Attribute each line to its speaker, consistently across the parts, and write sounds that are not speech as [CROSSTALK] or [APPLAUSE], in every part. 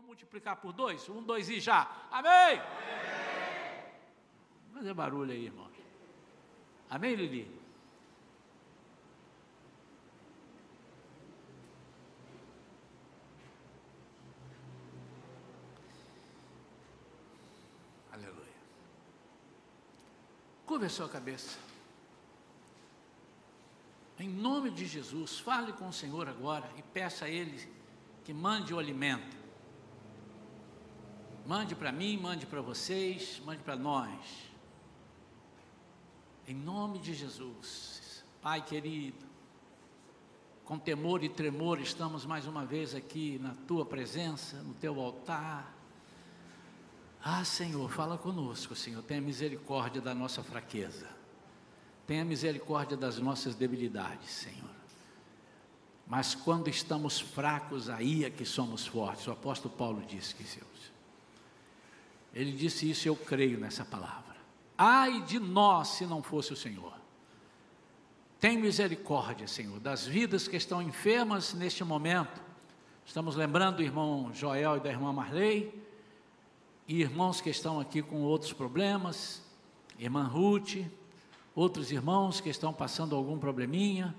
Speaker 1: vamos multiplicar por dois? Um, dois e já. Amém? Amém. Fazer barulho aí, irmão. Amém, Lili? Aleluia. Curva a sua cabeça. Em nome de Jesus, fale com o Senhor agora e peça a Ele que mande o alimento. Mande para mim, mande para vocês, mande para nós. Em nome de Jesus, Pai querido, com temor e tremor estamos mais uma vez aqui na tua presença, no teu altar. Ah, Senhor, fala conosco, Senhor, tenha misericórdia da nossa fraqueza. Tenha misericórdia das nossas debilidades, Senhor. Mas quando estamos fracos, aí é que somos fortes. O apóstolo Paulo disse que Deus. Ele disse isso, eu creio nessa palavra. Ai de nós se não fosse o Senhor. Tem misericórdia, Senhor, das vidas que estão enfermas neste momento. Estamos lembrando do irmão Joel e da irmã Marley, e irmãos que estão aqui com outros problemas, irmã Ruth, outros irmãos que estão passando algum probleminha.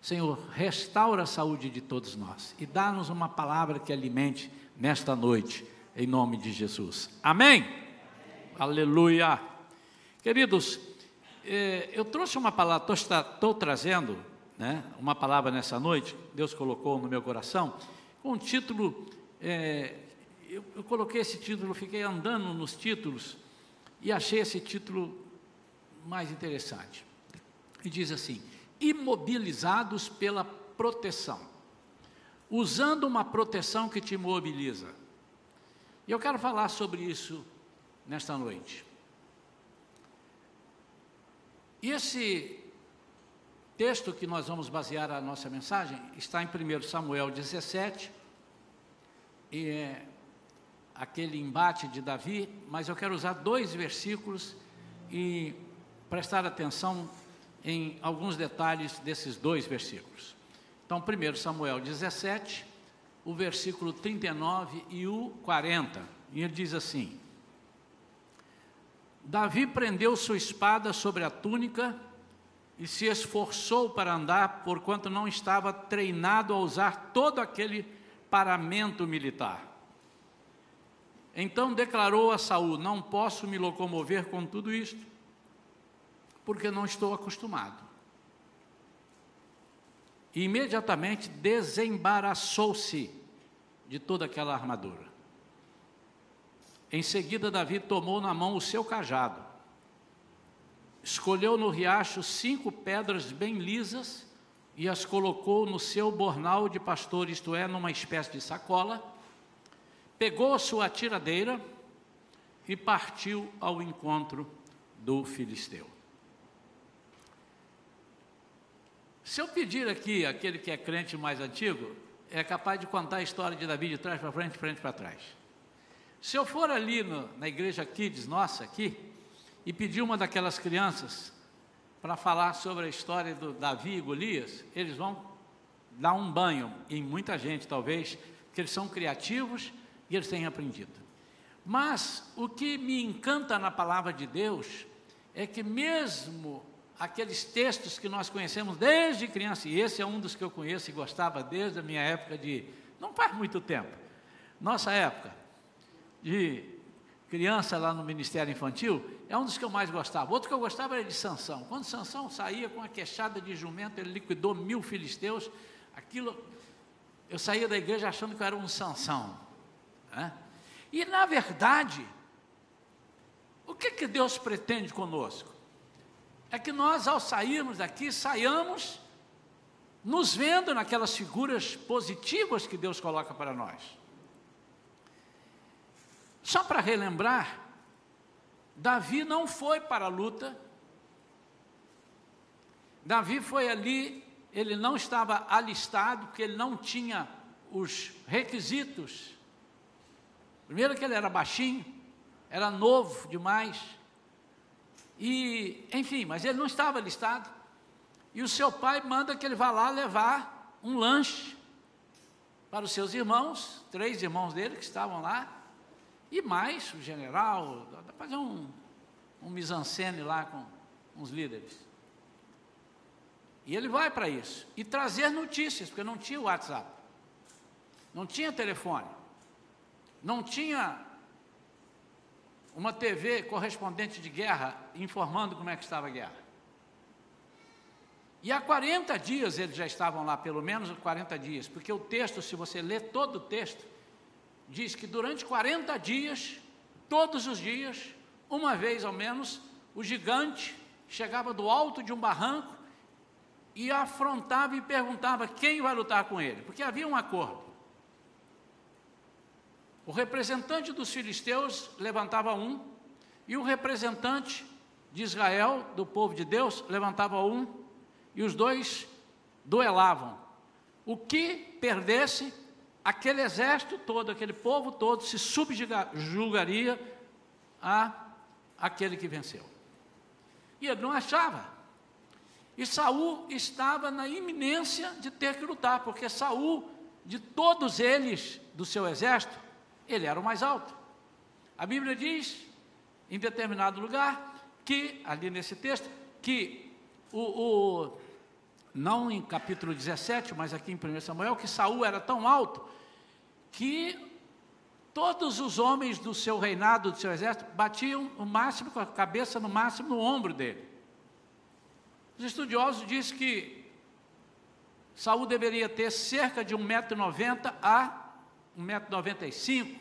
Speaker 1: Senhor, restaura a saúde de todos nós e dá-nos uma palavra que alimente nesta noite, em nome de Jesus. Amém? Amém. Aleluia. Queridos, eh, eu trouxe uma palavra, estou trazendo né, uma palavra nessa noite, Deus colocou no meu coração, com um título, eh, eu, eu coloquei esse título, fiquei andando nos títulos e achei esse título mais interessante. E diz assim: imobilizados pela proteção, usando uma proteção que te imobiliza. E eu quero falar sobre isso nesta noite. E esse texto que nós vamos basear a nossa mensagem está em 1 Samuel 17, e é aquele embate de Davi, mas eu quero usar dois versículos e prestar atenção em alguns detalhes desses dois versículos. Então, 1 Samuel 17, o versículo 39 e o 40, e ele diz assim: Davi prendeu sua espada sobre a túnica e se esforçou para andar, porquanto não estava treinado a usar todo aquele paramento militar. Então declarou a Saul: Não posso me locomover com tudo isto porque não estou acostumado. E imediatamente desembaraçou-se de toda aquela armadura. Em seguida, Davi tomou na mão o seu cajado, escolheu no riacho cinco pedras bem lisas e as colocou no seu bornal de pastor, isto é, numa espécie de sacola, pegou a sua tiradeira e partiu ao encontro do filisteu. Se eu pedir aqui, aquele que é crente mais antigo, é capaz de contar a história de Davi de trás para frente, frente para trás. Se eu for ali no, na igreja Kids, nossa, aqui, e pedir uma daquelas crianças para falar sobre a história do Davi e Golias, eles vão dar um banho em muita gente, talvez, porque eles são criativos e eles têm aprendido. Mas o que me encanta na palavra de Deus é que mesmo aqueles textos que nós conhecemos desde criança, e esse é um dos que eu conheço e gostava desde a minha época de, não faz muito tempo, nossa época de criança lá no Ministério Infantil, é um dos que eu mais gostava. Outro que eu gostava era de Sansão. Quando Sansão saía com a queixada de jumento, ele liquidou mil filisteus, aquilo, eu saía da igreja achando que eu era um Sansão. Né? E na verdade, o que, que Deus pretende conosco? É que nós, ao sairmos daqui, saiamos nos vendo naquelas figuras positivas que Deus coloca para nós. Só para relembrar, Davi não foi para a luta, Davi foi ali, ele não estava alistado, porque ele não tinha os requisitos. Primeiro, que ele era baixinho, era novo demais, e, enfim, mas ele não estava listado. E o seu pai manda que ele vá lá levar um lanche para os seus irmãos, três irmãos dele que estavam lá, e mais o general, fazer um, um mise-en-scène lá com uns líderes. E ele vai para isso. E trazer notícias, porque não tinha WhatsApp, não tinha telefone, não tinha uma TV correspondente de guerra informando como é que estava a guerra. E há 40 dias eles já estavam lá, pelo menos 40 dias, porque o texto, se você ler todo o texto, diz que durante 40 dias, todos os dias, uma vez ao menos, o gigante chegava do alto de um barranco e afrontava e perguntava quem vai lutar com ele, porque havia um acordo. O representante dos filisteus levantava um, e o representante de Israel, do povo de Deus, levantava um, e os dois duelavam. O que perdesse, aquele exército todo, aquele povo todo, se subjugaria a aquele que venceu. E ele não achava. E Saul estava na iminência de ter que lutar, porque Saul, de todos eles do seu exército, ele era o mais alto. A Bíblia diz, em determinado lugar, que, ali nesse texto, que o, o não em capítulo 17, mas aqui em 1 Samuel, que Saul era tão alto que todos os homens do seu reinado, do seu exército, batiam o máximo com a cabeça no máximo no ombro dele. Os estudiosos dizem que Saul deveria ter cerca de 1,90m a 1,95m,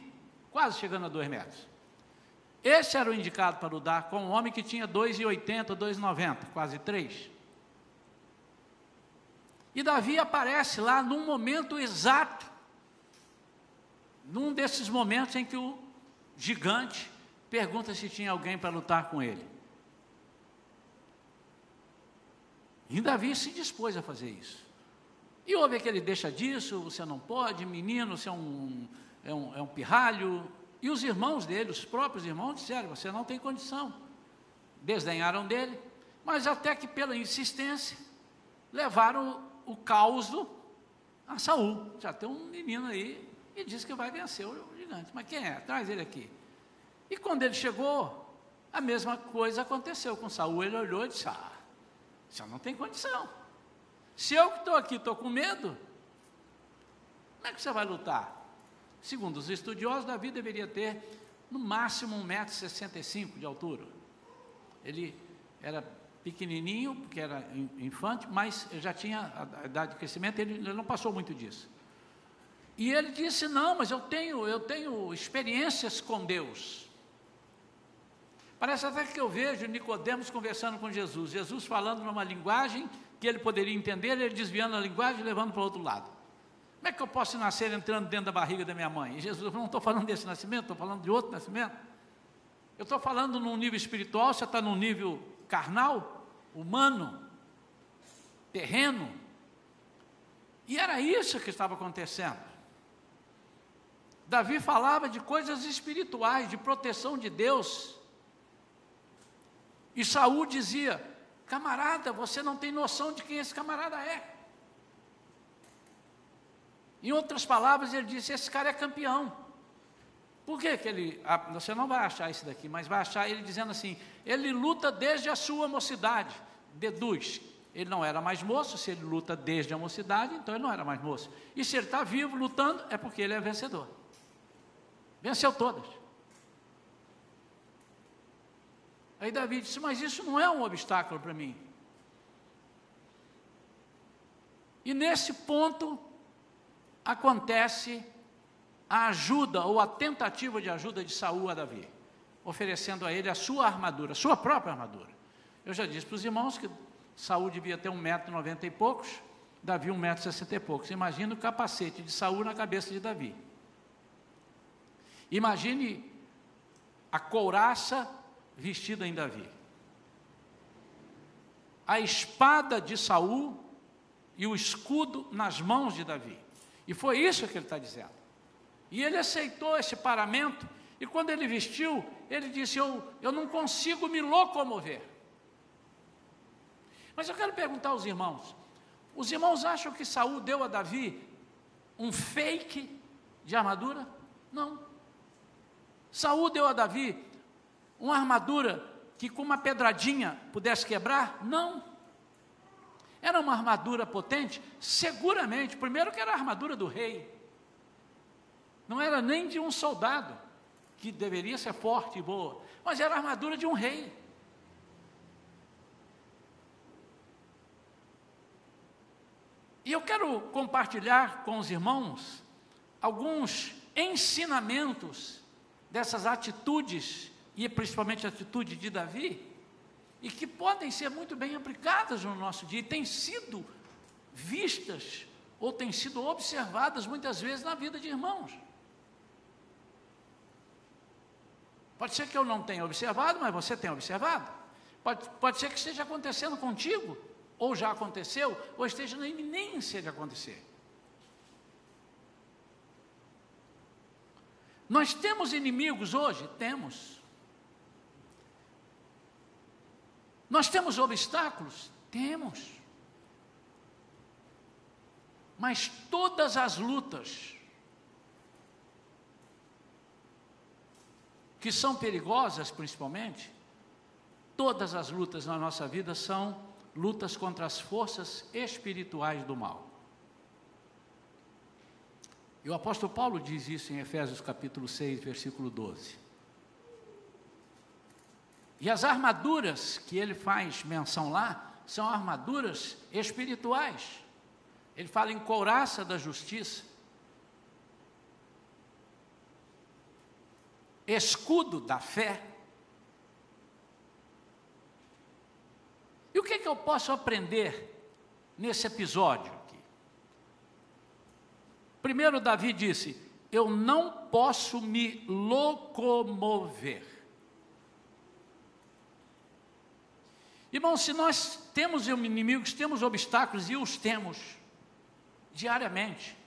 Speaker 1: quase chegando a 2 metros. Esse era o indicado para lutar com um homem que tinha 2,80, 2,90, quase 3. E Davi aparece lá num momento exato, num desses momentos em que o gigante pergunta se tinha alguém para lutar com ele. E Davi se dispôs a fazer isso. E houve aquele deixa disso, você não pode, menino, você é um, é um, é um pirralho. E os irmãos dele, os próprios irmãos, disseram: você não tem condição. Desdenharam dele, mas até que pela insistência, levaram o caos a Saul. Já tem um menino aí e diz que vai vencer o gigante. Mas quem é? Traz ele aqui. E quando ele chegou, a mesma coisa aconteceu com Saul. Ele olhou e disse: Ah, você não tem condição. Se eu que estou aqui estou com medo, como é que você vai lutar? Segundo os estudiosos, Davi deveria ter no máximo 1,65m de altura. Ele era pequenininho, porque era infante, mas já tinha a idade de crescimento, ele, não passou muito disso. E ele disse: Não, mas eu tenho, eu tenho experiências com Deus. Parece até que eu vejo Nicodemos conversando com Jesus, Jesus falando numa linguagem que ele poderia entender, ele desviando a linguagem e levando para o outro lado. Como é que eu posso nascer entrando dentro da barriga da minha mãe? E Jesus falou, não estou falando desse nascimento, estou falando de outro nascimento. Eu estou falando num nível espiritual, você está num nível carnal, humano, terreno. E era isso que estava acontecendo. Davi falava de coisas espirituais, de proteção de Deus. E Saul dizia: Camarada, você não tem noção de quem esse camarada é. Em outras palavras, ele disse: Esse cara é campeão. Por que, que ele. Ah, você não vai achar isso daqui, mas vai achar ele dizendo assim: ele luta desde a sua mocidade. Deduz. Ele não era mais moço, se ele luta desde a mocidade, então ele não era mais moço. E se ele está vivo lutando, é porque ele é vencedor. Venceu todas. Aí Davi disse: Mas isso não é um obstáculo para mim. E nesse ponto acontece a ajuda ou a tentativa de ajuda de Saul a Davi, oferecendo a ele a sua armadura, a sua própria armadura. Eu já disse para os irmãos que Saul devia ter um metro noventa e poucos, Davi um metro sessenta e poucos. Imagina o capacete de Saul na cabeça de Davi. Imagine a couraça vestida em Davi. A espada de Saul e o escudo nas mãos de Davi. E foi isso que ele está dizendo. E ele aceitou esse paramento, e quando ele vestiu, ele disse: Eu, eu não consigo me locomover. Mas eu quero perguntar aos irmãos: os irmãos acham que Saul deu a Davi um fake de armadura? Não. Saúl deu a Davi uma armadura que com uma pedradinha pudesse quebrar? Não. Era uma armadura potente? Seguramente. Primeiro que era a armadura do rei. Não era nem de um soldado, que deveria ser forte e boa, mas era a armadura de um rei. E eu quero compartilhar com os irmãos alguns ensinamentos dessas atitudes, e principalmente a atitude de Davi, e que podem ser muito bem aplicadas no nosso dia, e têm sido vistas ou têm sido observadas muitas vezes na vida de irmãos. Pode ser que eu não tenha observado, mas você tem observado. Pode, pode ser que esteja acontecendo contigo, ou já aconteceu, ou esteja na iminência de acontecer. Nós temos inimigos hoje? Temos. Nós temos obstáculos? Temos. Mas todas as lutas que são perigosas, principalmente, todas as lutas na nossa vida são lutas contra as forças espirituais do mal. E o apóstolo Paulo diz isso em Efésios capítulo 6, versículo 12. E as armaduras que ele faz menção lá são armaduras espirituais. Ele fala em couraça da justiça, escudo da fé. E o que, é que eu posso aprender nesse episódio aqui? Primeiro, Davi disse: Eu não posso me locomover. Irmão, se nós temos inimigos, temos obstáculos e os temos diariamente,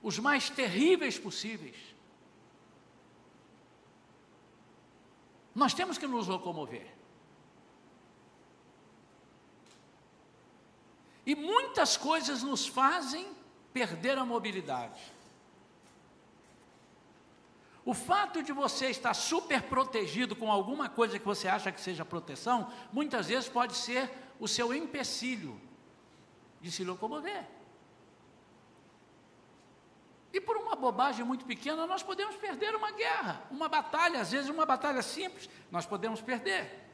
Speaker 1: os mais terríveis possíveis, nós temos que nos locomover. E muitas coisas nos fazem perder a mobilidade. O fato de você estar super protegido com alguma coisa que você acha que seja proteção, muitas vezes pode ser o seu empecilho de se locomover. E por uma bobagem muito pequena, nós podemos perder uma guerra, uma batalha, às vezes uma batalha simples, nós podemos perder.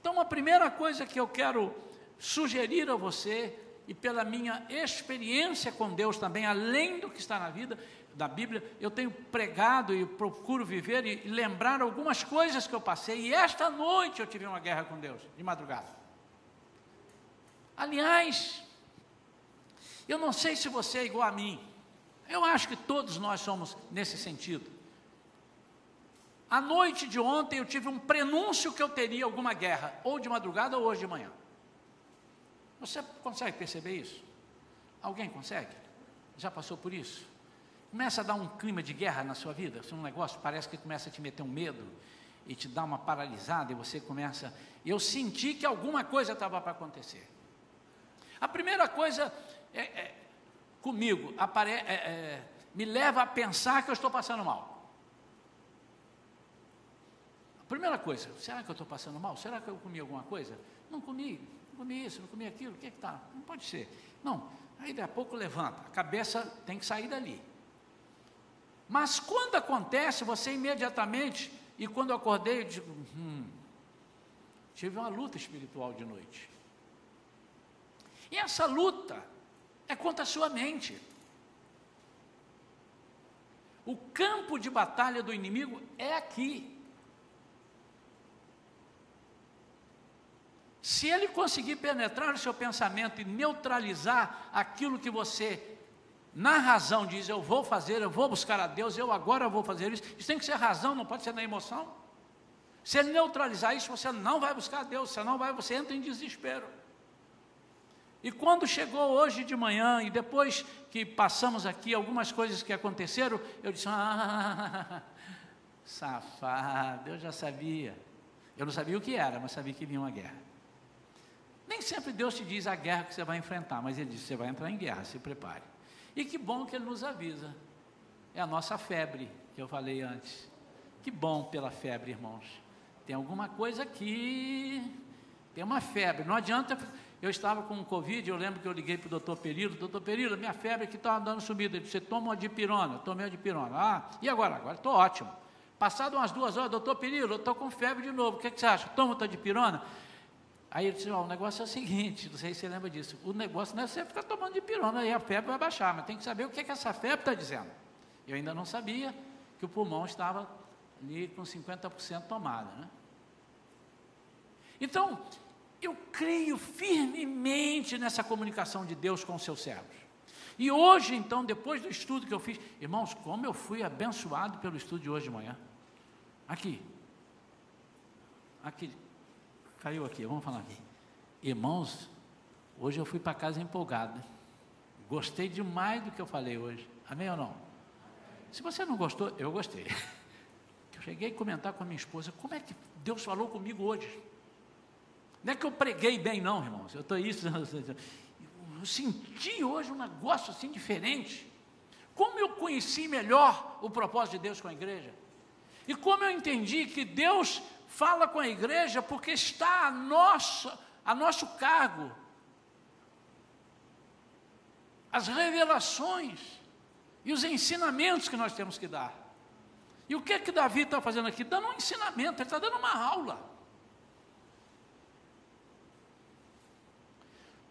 Speaker 1: Então, a primeira coisa que eu quero sugerir a você, e pela minha experiência com Deus também, além do que está na vida, da Bíblia, eu tenho pregado e procuro viver e lembrar algumas coisas que eu passei. E esta noite eu tive uma guerra com Deus, de madrugada. Aliás, eu não sei se você é igual a mim. Eu acho que todos nós somos nesse sentido. A noite de ontem eu tive um prenúncio que eu teria alguma guerra, ou de madrugada ou hoje de manhã. Você consegue perceber isso? Alguém consegue? Já passou por isso? Começa a dar um clima de guerra na sua vida, um negócio parece que começa a te meter um medo e te dá uma paralisada e você começa. Eu senti que alguma coisa estava para acontecer. A primeira coisa é, é comigo apare, é, é, me leva a pensar que eu estou passando mal. A primeira coisa, será que eu estou passando mal? Será que eu comi alguma coisa? Não comi, não comi isso, não comi aquilo, o que é está? Não pode ser. Não, aí daqui a pouco levanta, a cabeça tem que sair dali. Mas quando acontece, você imediatamente, e quando eu acordei, eu digo, hum, tive uma luta espiritual de noite. E essa luta é contra a sua mente. O campo de batalha do inimigo é aqui. Se ele conseguir penetrar no seu pensamento e neutralizar aquilo que você na razão diz, eu vou fazer, eu vou buscar a Deus, eu agora vou fazer isso. Isso tem que ser razão, não pode ser na emoção. Se ele neutralizar isso, você não vai buscar a Deus, você não vai, você entra em desespero. E quando chegou hoje de manhã, e depois que passamos aqui algumas coisas que aconteceram, eu disse: Ah, [LAUGHS] safado, eu já sabia. Eu não sabia o que era, mas sabia que vinha uma guerra. Nem sempre Deus te diz a guerra que você vai enfrentar, mas Ele diz: você vai entrar em guerra, se prepare. E que bom que ele nos avisa. É a nossa febre, que eu falei antes. Que bom pela febre, irmãos. Tem alguma coisa aqui, tem uma febre. Não adianta. Eu estava com Covid, eu lembro que eu liguei para o doutor Perilo, doutor Perilo, minha febre aqui está dando subida. Ele disse, você toma uma dipirona, eu tomei uma dipirona. Ah, e agora? Agora estou ótimo. Passado umas duas horas, doutor Perilo, eu estou com febre de novo, o que, que você acha? Toma outra dipirona? Aí ele disse, oh, o negócio é o seguinte, não sei se você lembra disso, o negócio não é você ficar tomando dipirona, aí a febre vai baixar, mas tem que saber o que, que essa febre está dizendo. Eu ainda não sabia que o pulmão estava ali com 50% tomado, né? Então, eu creio firmemente nessa comunicação de Deus com os seus servos. E hoje, então, depois do estudo que eu fiz, irmãos, como eu fui abençoado pelo estudo de hoje de manhã. Aqui. Aqui. Caiu aqui, vamos falar aqui. Irmãos, hoje eu fui para casa empolgado. Gostei demais do que eu falei hoje. Amém ou não? Se você não gostou, eu gostei. [LAUGHS] Eu cheguei a comentar com a minha esposa, como é que Deus falou comigo hoje? Não é que eu preguei bem, não, irmãos. Eu estou [LAUGHS] isso. Eu senti hoje um negócio assim diferente. Como eu conheci melhor o propósito de Deus com a igreja. E como eu entendi que Deus fala com a igreja porque está a nosso, a nosso cargo. As revelações e os ensinamentos que nós temos que dar. E o que é que Davi está fazendo aqui? Dando um ensinamento, ele está dando uma aula.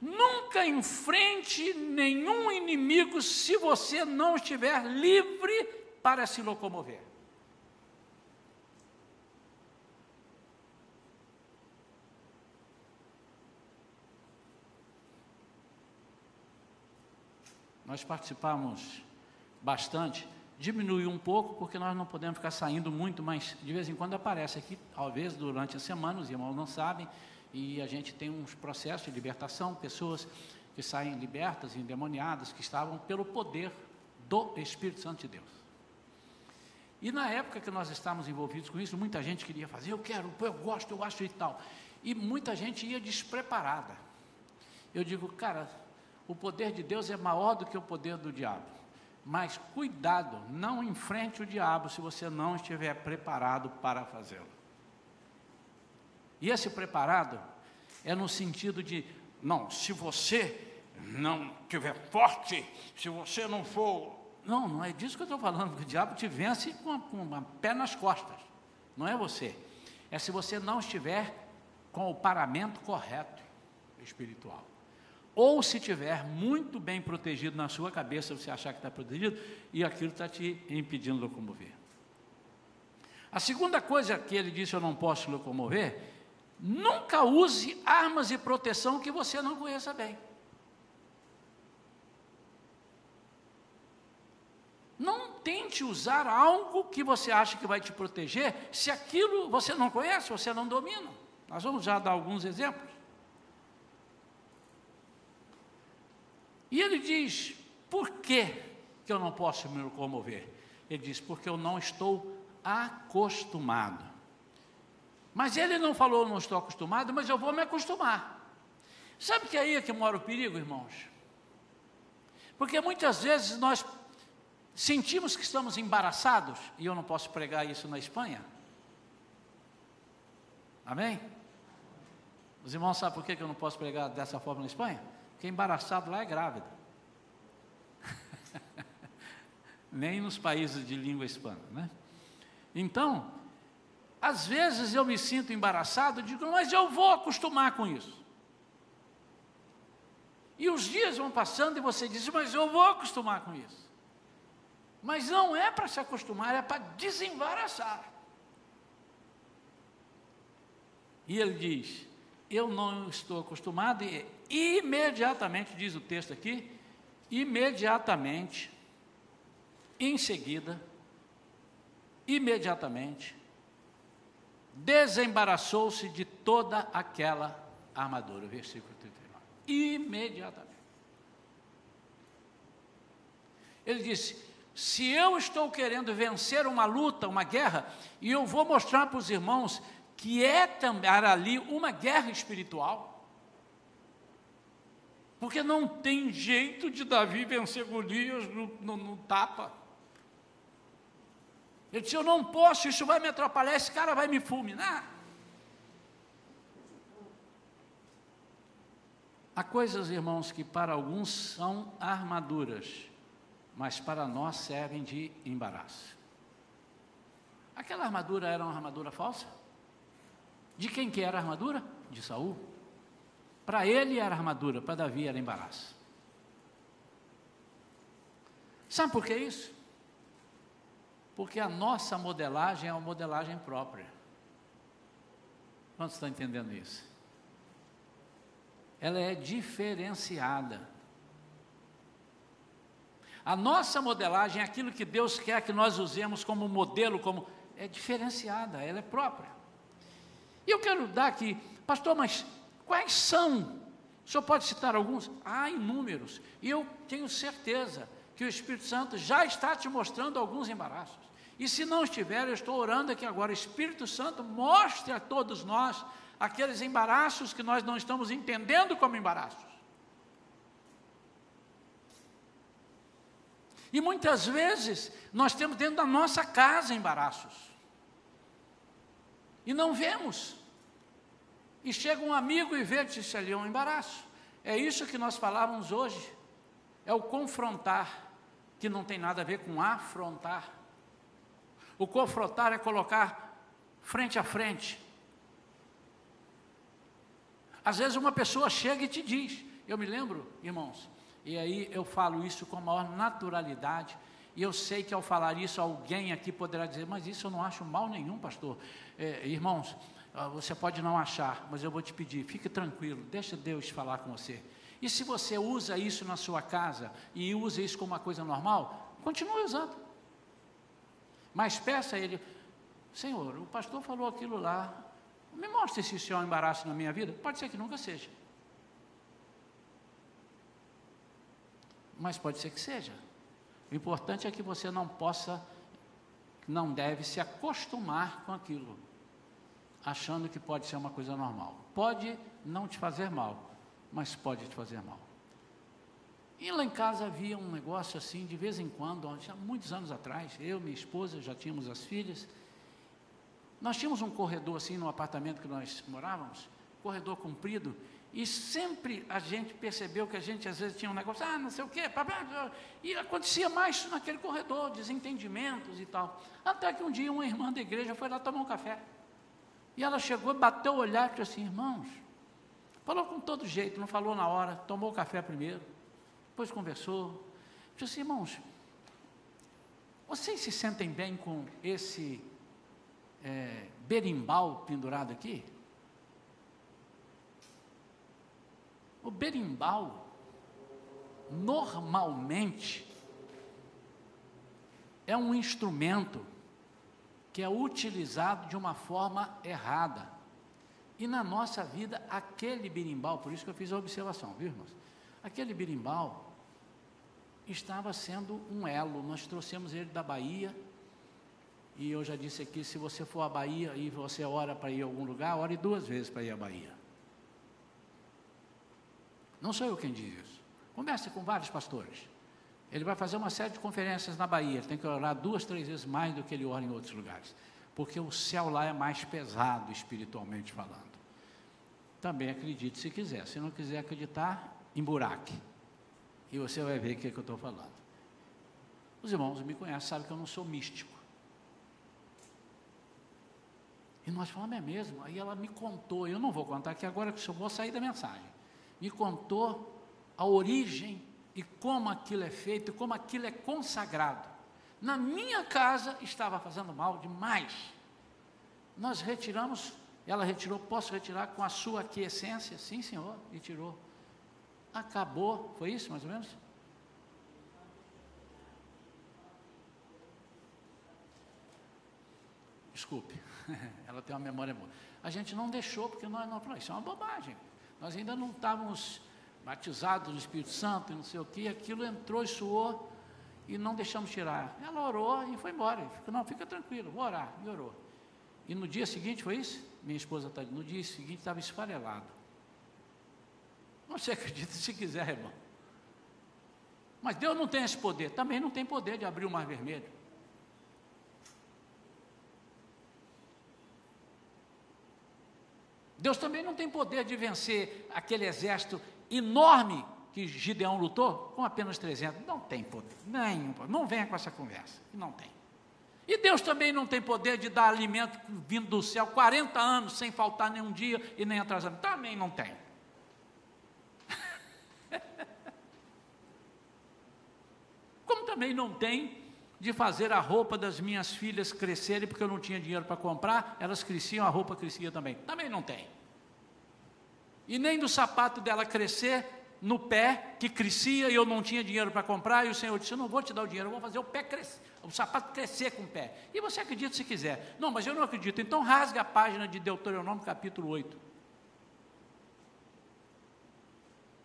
Speaker 1: Nunca enfrente nenhum inimigo se você não estiver livre para se locomover. Nós participamos bastante, diminuiu um pouco porque nós não podemos ficar saindo muito, mas de vez em quando aparece aqui, talvez durante a semana, os irmãos não sabem, e a gente tem uns processos de libertação, pessoas que saem libertas, endemoniadas, que estavam pelo poder do Espírito Santo de Deus. E na época que nós estávamos envolvidos com isso, muita gente queria fazer, eu quero, eu gosto, eu acho e tal. E muita gente ia despreparada. Eu digo, cara, o poder de Deus é maior do que o poder do diabo. Mas cuidado, não enfrente o diabo se você não estiver preparado para fazê-lo. E esse preparado é no sentido de, não, se você não tiver forte, se você não for. Não, não é disso que eu estou falando, que o diabo te vence com uma, com uma pé nas costas. Não é você. É se você não estiver com o paramento correto espiritual. Ou se tiver muito bem protegido na sua cabeça, você achar que está protegido, e aquilo está te impedindo de locomover. A segunda coisa que ele disse, eu não posso locomover, Nunca use armas de proteção que você não conheça bem. Não tente usar algo que você acha que vai te proteger, se aquilo você não conhece, você não domina. Nós vamos já dar alguns exemplos. E ele diz: por que, que eu não posso me locomover? Ele diz: porque eu não estou acostumado. Mas ele não falou, não estou acostumado, mas eu vou me acostumar. Sabe que aí é que mora o perigo, irmãos? Porque muitas vezes nós sentimos que estamos embaraçados, e eu não posso pregar isso na Espanha. Amém? Os irmãos sabem por que eu não posso pregar dessa forma na Espanha? Porque embaraçado lá é grávido. [LAUGHS] Nem nos países de língua hispana, né? Então, às vezes eu me sinto embaraçado, digo, mas eu vou acostumar com isso. E os dias vão passando e você diz, mas eu vou acostumar com isso. Mas não é para se acostumar, é para desembaraçar. E ele diz: Eu não estou acostumado, e imediatamente, diz o texto aqui, imediatamente, em seguida, imediatamente, desembaraçou-se de toda aquela armadura. Versículo 39. Imediatamente. Ele disse: se eu estou querendo vencer uma luta, uma guerra, e eu vou mostrar para os irmãos que é também ali uma guerra espiritual, Porque não tem jeito de Davi vencer Golias no, no, no tapa. Ele disse: Eu não posso, isso vai me atrapalhar, esse cara vai me fulminar. Há coisas, irmãos, que para alguns são armaduras, mas para nós servem de embaraço. Aquela armadura era uma armadura falsa? De quem que era a armadura? De Saul. Para ele era armadura, para Davi era embaraço. Sabe por que isso? Porque a nossa modelagem é uma modelagem própria. Quantos estão entendendo isso? Ela é diferenciada. A nossa modelagem é aquilo que Deus quer que nós usemos como modelo, como é diferenciada, ela é própria. E eu quero dar aqui, pastor, mas quais são? O senhor pode citar alguns? Há inúmeros. E eu tenho certeza que o Espírito Santo já está te mostrando alguns embaraços. E se não estiver, eu estou orando aqui agora, Espírito Santo, mostre a todos nós aqueles embaraços que nós não estamos entendendo como embaraços. E muitas vezes nós temos dentro da nossa casa embaraços. E não vemos. E chega um amigo e vê isso ali é um embaraço. É isso que nós falávamos hoje. É o confrontar, que não tem nada a ver com afrontar. O confrontar é colocar frente a frente. Às vezes uma pessoa chega e te diz, eu me lembro, irmãos, e aí eu falo isso com a maior naturalidade, e eu sei que ao falar isso, alguém aqui poderá dizer, mas isso eu não acho mal nenhum, pastor. É, irmãos, você pode não achar, mas eu vou te pedir, fique tranquilo, deixa Deus falar com você. E se você usa isso na sua casa e usa isso como uma coisa normal, continue usando. Mas peça a Ele, Senhor, o pastor falou aquilo lá, me mostre se isso é um embaraço na minha vida. Pode ser que nunca seja. Mas pode ser que seja. O importante é que você não possa, não deve se acostumar com aquilo, achando que pode ser uma coisa normal. Pode não te fazer mal, mas pode te fazer mal. E lá em casa havia um negócio assim, de vez em quando, há muitos anos atrás, eu, minha esposa, já tínhamos as filhas, nós tínhamos um corredor assim no apartamento que nós morávamos, corredor comprido, e sempre a gente percebeu que a gente às vezes tinha um negócio, ah, não sei o quê, e acontecia mais naquele corredor, desentendimentos e tal. Até que um dia uma irmã da igreja foi lá tomar um café. E ela chegou, bateu o olhar e disse assim, irmãos, falou com todo jeito, não falou na hora, tomou o café primeiro, depois conversou. Disse assim, irmãos, vocês se sentem bem com esse é, berimbau pendurado aqui? O berimbau, normalmente, é um instrumento que é utilizado de uma forma errada. E na nossa vida, aquele berimbau, por isso que eu fiz a observação, viu, irmãos? Aquele berimbau estava sendo um elo. Nós trouxemos ele da Bahia e eu já disse aqui, se você for à Bahia e você ora para ir a algum lugar, ore duas vezes para ir à Bahia. Não sou eu quem diz isso. Converse com vários pastores. Ele vai fazer uma série de conferências na Bahia. Ele tem que orar duas, três vezes mais do que ele ora em outros lugares. Porque o céu lá é mais pesado espiritualmente falando. Também acredite se quiser. Se não quiser acreditar, emburaque. E você vai ver o que, é que eu estou falando. Os irmãos me conhecem, sabem que eu não sou místico. E nós falamos, é mesmo? Aí ela me contou, eu não vou contar aqui agora, que eu vou sair da mensagem. Me contou a origem e como aquilo é feito, como aquilo é consagrado. Na minha casa estava fazendo mal demais. Nós retiramos, ela retirou, posso retirar com a sua aquiescência? Sim, senhor, e tirou. Acabou, foi isso mais ou menos? Desculpe. [LAUGHS] ela tem uma memória boa. A gente não deixou, porque nós não falamos, isso é uma bobagem. Nós ainda não estávamos batizados no Espírito Santo e não sei o que, aquilo entrou e suou e não deixamos tirar. Ela orou e foi embora. Falei, não, fica tranquilo, vou orar. E orou. E no dia seguinte, foi isso? Minha esposa está no dia seguinte estava esfarelado. Você [LAUGHS] acredita se quiser, irmão. Mas Deus não tem esse poder. Também não tem poder de abrir o mar vermelho. Deus também não tem poder de vencer aquele exército enorme que Gideão lutou com apenas 300. Não tem poder, nenhum. Não venha com essa conversa. Não tem. E Deus também não tem poder de dar alimento vindo do céu 40 anos sem faltar nenhum dia e nem atrasando. Também não tem. [LAUGHS] Como também não tem de fazer a roupa das minhas filhas crescerem, porque eu não tinha dinheiro para comprar, elas cresciam, a roupa crescia também. Também não tem. E nem do sapato dela crescer no pé, que crescia e eu não tinha dinheiro para comprar, e o Senhor disse: Eu não vou te dar o dinheiro, eu vou fazer o pé crescer, o sapato crescer com o pé. E você acredita se quiser. Não, mas eu não acredito. Então rasgue a página de Deuteronômio capítulo 8.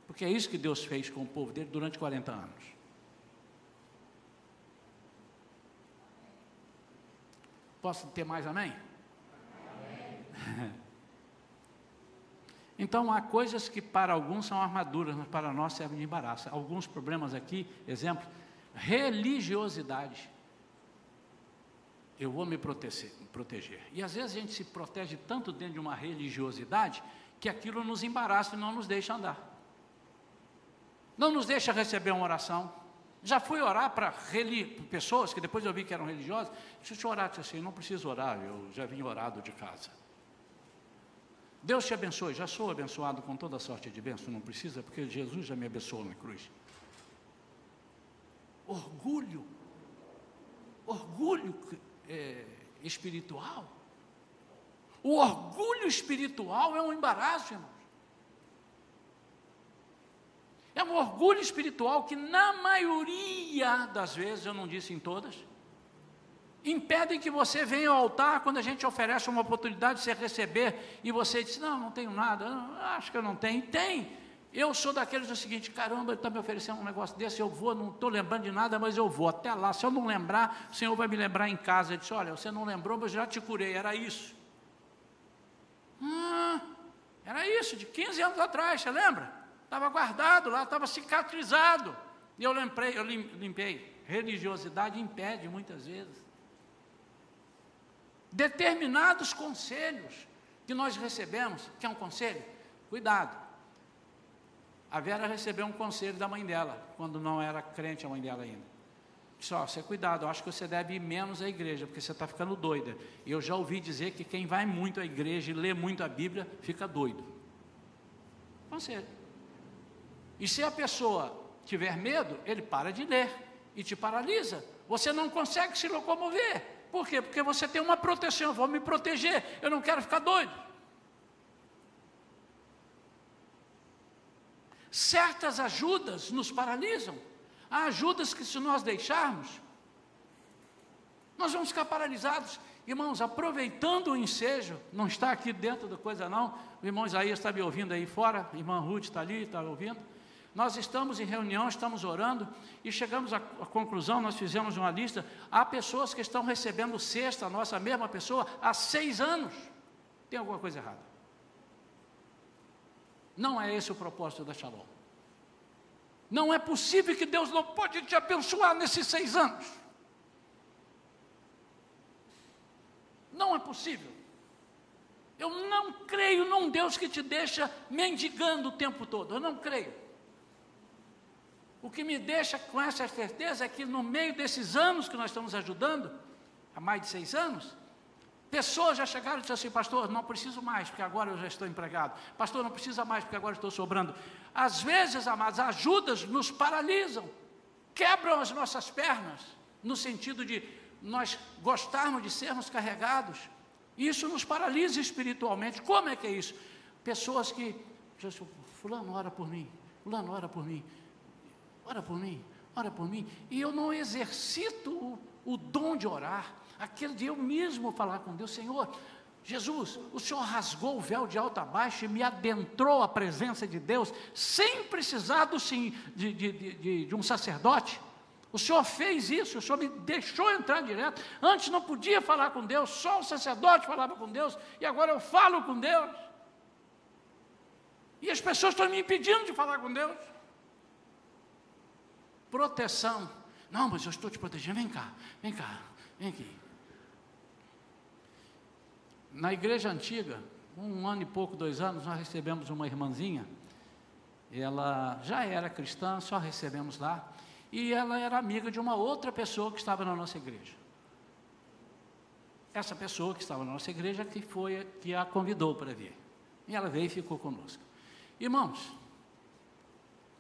Speaker 1: Porque é isso que Deus fez com o povo dele durante 40 anos. Posso ter mais amém? amém. [LAUGHS] então há coisas que para alguns são armaduras, mas para nós servem de embaraço. Alguns problemas aqui, exemplo, religiosidade. Eu vou me proteger, proteger. E às vezes a gente se protege tanto dentro de uma religiosidade que aquilo nos embaraça e não nos deixa andar. Não nos deixa receber uma oração, já fui orar para pessoas que depois eu vi que eram religiosas. Deixa eu orar, disse assim, não preciso orar, eu já vim orado de casa. Deus te abençoe, já sou abençoado com toda sorte de bênção, não precisa, porque Jesus já me abençoou na cruz. Orgulho, orgulho é, espiritual. O orgulho espiritual é um embaraço, irmão. É um orgulho espiritual que, na maioria das vezes, eu não disse em todas, impedem que você venha ao altar quando a gente oferece uma oportunidade de você receber e você diz: Não, não tenho nada, acho que eu não tenho. Tem. Eu sou daqueles do seguinte: caramba, ele está me oferecendo um negócio desse, eu vou, não estou lembrando de nada, mas eu vou até lá. Se eu não lembrar, o Senhor vai me lembrar em casa. Ele disse: Olha, você não lembrou, mas eu já te curei, era isso. Ah, era isso, de 15 anos atrás, você lembra? Estava guardado lá, estava cicatrizado. E eu lembrei, eu limpei. Religiosidade impede muitas vezes. Determinados conselhos que nós recebemos, que é um conselho, cuidado. A Vera recebeu um conselho da mãe dela, quando não era crente a mãe dela ainda. Só, você cuidado, eu acho que você deve ir menos à igreja, porque você está ficando doida. E eu já ouvi dizer que quem vai muito à igreja e lê muito a Bíblia, fica doido. Conselho. E se a pessoa tiver medo, ele para de ler e te paralisa. Você não consegue se locomover. Por quê? Porque você tem uma proteção. Eu vou me proteger, eu não quero ficar doido. Certas ajudas nos paralisam. Há ajudas que, se nós deixarmos, nós vamos ficar paralisados. Irmãos, aproveitando o ensejo, não está aqui dentro da coisa, não. O irmão Isaías está me ouvindo aí fora, a irmã Ruth está ali, está ouvindo. Nós estamos em reunião, estamos orando e chegamos à, à conclusão, nós fizemos uma lista, há pessoas que estão recebendo sexta, a nossa mesma pessoa, há seis anos. Tem alguma coisa errada. Não é esse o propósito da Shalom. Não é possível que Deus não pode te abençoar nesses seis anos. Não é possível. Eu não creio num Deus que te deixa mendigando o tempo todo. Eu não creio. O que me deixa com essa certeza é que no meio desses anos que nós estamos ajudando, há mais de seis anos, pessoas já chegaram e disseram assim, pastor, não preciso mais, porque agora eu já estou empregado. Pastor, não precisa mais, porque agora estou sobrando. Às vezes, amados, ajudas nos paralisam, quebram as nossas pernas, no sentido de nós gostarmos de sermos carregados. Isso nos paralisa espiritualmente. Como é que é isso? Pessoas que, fulano, ora por mim, fulano, ora por mim ora por mim, ora por mim. E eu não exercito o, o dom de orar, aquele de eu mesmo falar com Deus, Senhor, Jesus, o Senhor rasgou o véu de alto a baixo e me adentrou à presença de Deus, sem precisar do, sim, de, de, de, de um sacerdote. O Senhor fez isso, o Senhor me deixou entrar direto. Antes não podia falar com Deus, só o sacerdote falava com Deus, e agora eu falo com Deus. E as pessoas estão me impedindo de falar com Deus. Proteção. Não, mas eu estou te protegendo. Vem cá, vem cá, vem aqui. Na igreja antiga, um ano e pouco, dois anos, nós recebemos uma irmãzinha. Ela já era cristã, só recebemos lá. E ela era amiga de uma outra pessoa que estava na nossa igreja. Essa pessoa que estava na nossa igreja que foi que a convidou para vir. E ela veio e ficou conosco. Irmãos,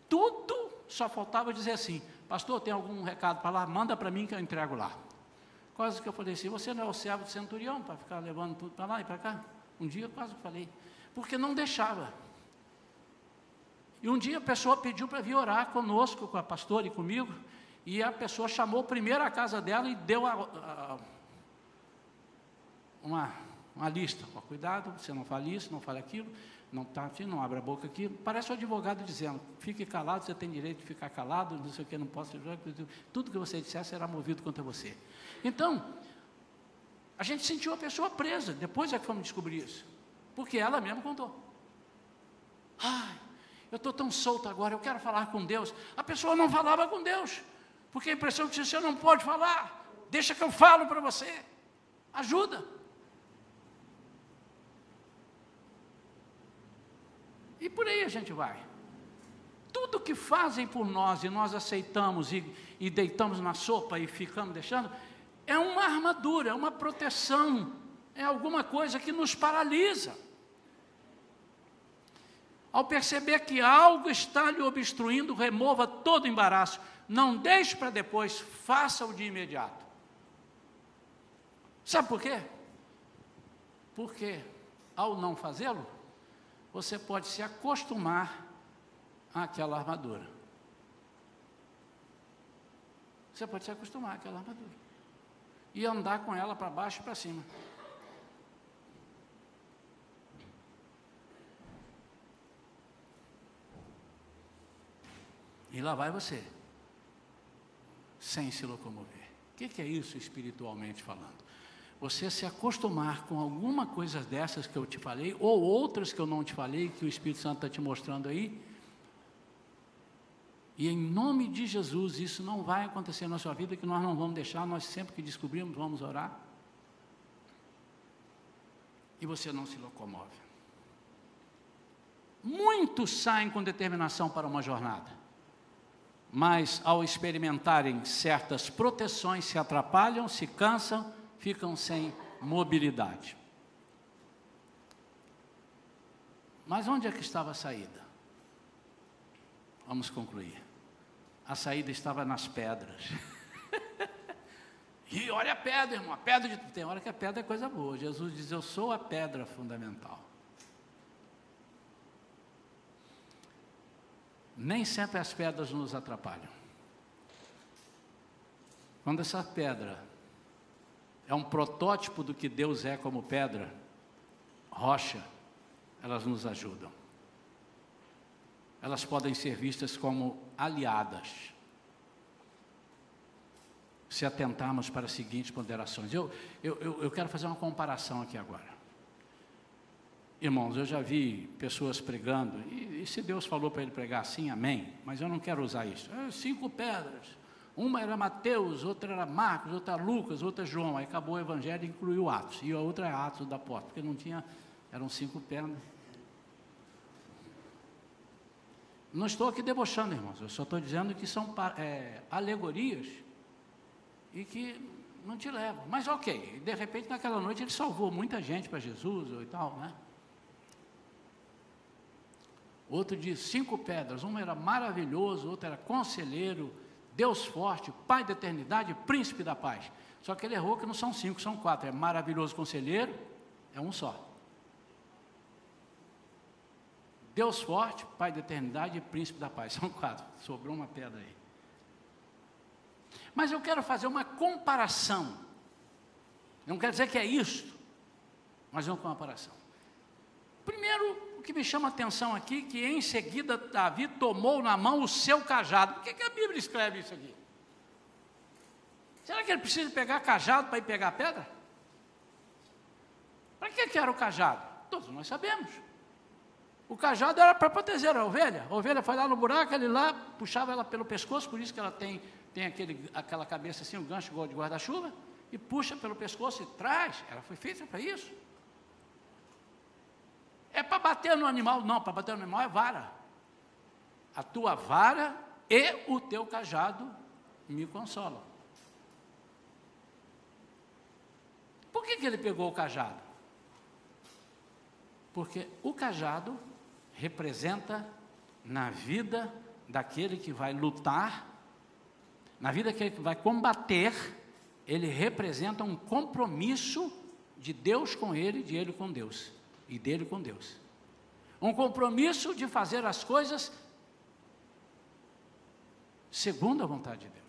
Speaker 1: tudo só faltava dizer assim: Pastor, tem algum recado para lá? Manda para mim que eu entrego lá. Quase que eu falei assim: Você não é o servo do centurião para ficar levando tudo para lá e para cá? Um dia eu quase falei, porque não deixava. E um dia a pessoa pediu para vir orar conosco, com a pastora e comigo, e a pessoa chamou primeiro a casa dela e deu a, a, uma, uma lista. Oh, cuidado, você não fale isso, não fale aquilo, não tá assim, não abra a boca aqui. Parece o advogado dizendo, fique calado, você tem direito de ficar calado, não sei o que, não posso. Tudo que você disser será movido contra você. Então, a gente sentiu a pessoa presa, depois é que fomos descobrir isso. Porque ela mesma contou. Ai, eu estou tão solto agora, eu quero falar com Deus. A pessoa não falava com Deus, porque a impressão que você não pode falar, deixa que eu falo para você. Ajuda. E por aí a gente vai. Tudo que fazem por nós e nós aceitamos e, e deitamos na sopa e ficamos deixando, é uma armadura, é uma proteção, é alguma coisa que nos paralisa. Ao perceber que algo está lhe obstruindo, remova todo o embaraço. Não deixe para depois, faça-o de imediato. Sabe por quê? Porque ao não fazê-lo, você pode se acostumar àquela armadura. Você pode se acostumar àquela armadura e andar com ela para baixo e para cima. E lá vai você, sem se locomover. O que, que é isso espiritualmente falando? Você se acostumar com alguma coisa dessas que eu te falei, ou outras que eu não te falei, que o Espírito Santo está te mostrando aí, e em nome de Jesus, isso não vai acontecer na sua vida, que nós não vamos deixar, nós sempre que descobrimos, vamos orar. E você não se locomove. Muitos saem com determinação para uma jornada, mas ao experimentarem certas proteções, se atrapalham, se cansam, ficam sem mobilidade. Mas onde é que estava a saída? Vamos concluir a saída estava nas pedras. [LAUGHS] e olha a pedra, irmão, a pedra de... tem hora que a pedra é coisa boa. Jesus diz: Eu sou a pedra fundamental. Nem sempre as pedras nos atrapalham. Quando essa pedra é um protótipo do que Deus é como pedra, rocha, elas nos ajudam elas podem ser vistas como aliadas. Se atentarmos para as seguintes ponderações. Eu, eu, eu, eu quero fazer uma comparação aqui agora. Irmãos, eu já vi pessoas pregando, e, e se Deus falou para ele pregar assim, amém, mas eu não quero usar isso. É, cinco pedras. Uma era Mateus, outra era Marcos, outra Lucas, outra João. Aí acabou o evangelho e incluiu Atos. E a outra é Atos da porta, porque não tinha, eram cinco pedras. Não estou aqui debochando, irmãos, eu só estou dizendo que são é, alegorias e que não te levam. Mas ok, de repente naquela noite ele salvou muita gente para Jesus e tal, né? Outro diz cinco pedras, uma era maravilhoso, outra era conselheiro, Deus forte, Pai da eternidade, príncipe da paz. Só que ele errou que não são cinco, são quatro. É maravilhoso conselheiro, é um só. Deus forte, Pai da eternidade e príncipe da paz. [LAUGHS] São quatro. Sobrou uma pedra aí. Mas eu quero fazer uma comparação. Não quer dizer que é isso, mas é uma comparação. Primeiro, o que me chama a atenção aqui, que em seguida Davi tomou na mão o seu cajado. Por que, que a Bíblia escreve isso aqui? Será que ele precisa pegar cajado para ir pegar pedra? Para que, que era o cajado? Todos nós sabemos. O cajado era para proteger a ovelha. A ovelha foi lá no buraco, ele lá puxava ela pelo pescoço, por isso que ela tem, tem aquele, aquela cabeça assim, um gancho igual de guarda-chuva, e puxa pelo pescoço e traz. Ela foi feita para isso. É para bater no animal? Não, para bater no animal é vara. A tua vara e o teu cajado me consolam. Por que, que ele pegou o cajado? Porque o cajado representa na vida daquele que vai lutar, na vida que vai combater, ele representa um compromisso de Deus com ele, de ele com Deus e dele com Deus. Um compromisso de fazer as coisas segundo a vontade de Deus.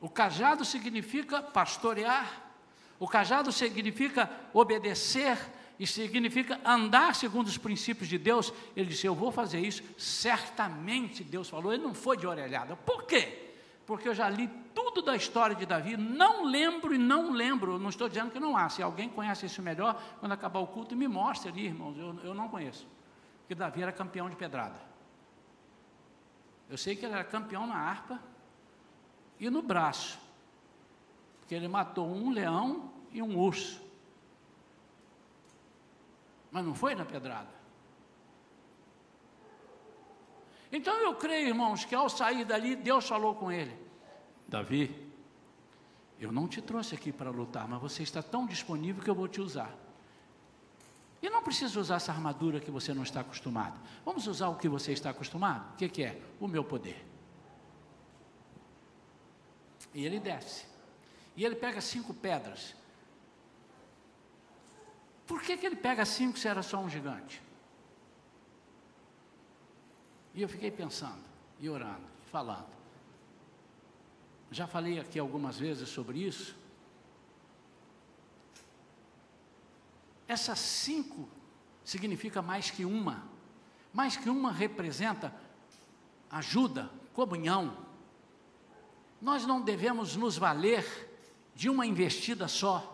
Speaker 1: O cajado significa pastorear, o cajado significa obedecer e significa andar segundo os princípios de Deus. Ele disse: Eu vou fazer isso. Certamente Deus falou. Ele não foi de orelhada. Por quê? Porque eu já li tudo da história de Davi, não lembro e não lembro. Não estou dizendo que não há. Se alguém conhece isso melhor, quando acabar o culto, me mostre ali, irmãos. Eu, eu não conheço. Porque Davi era campeão de pedrada. Eu sei que ele era campeão na harpa e no braço, porque ele matou um leão e um urso. Mas não foi na pedrada. Então eu creio, irmãos, que ao sair dali, Deus falou com ele: Davi, eu não te trouxe aqui para lutar, mas você está tão disponível que eu vou te usar. E não precisa usar essa armadura que você não está acostumado. Vamos usar o que você está acostumado? O que, que é? O meu poder. E ele desce. E ele pega cinco pedras. Por que, que ele pega cinco se era só um gigante? E eu fiquei pensando, e orando, e falando. Já falei aqui algumas vezes sobre isso. Essas cinco significa mais que uma. Mais que uma representa ajuda, comunhão, nós não devemos nos valer de uma investida só.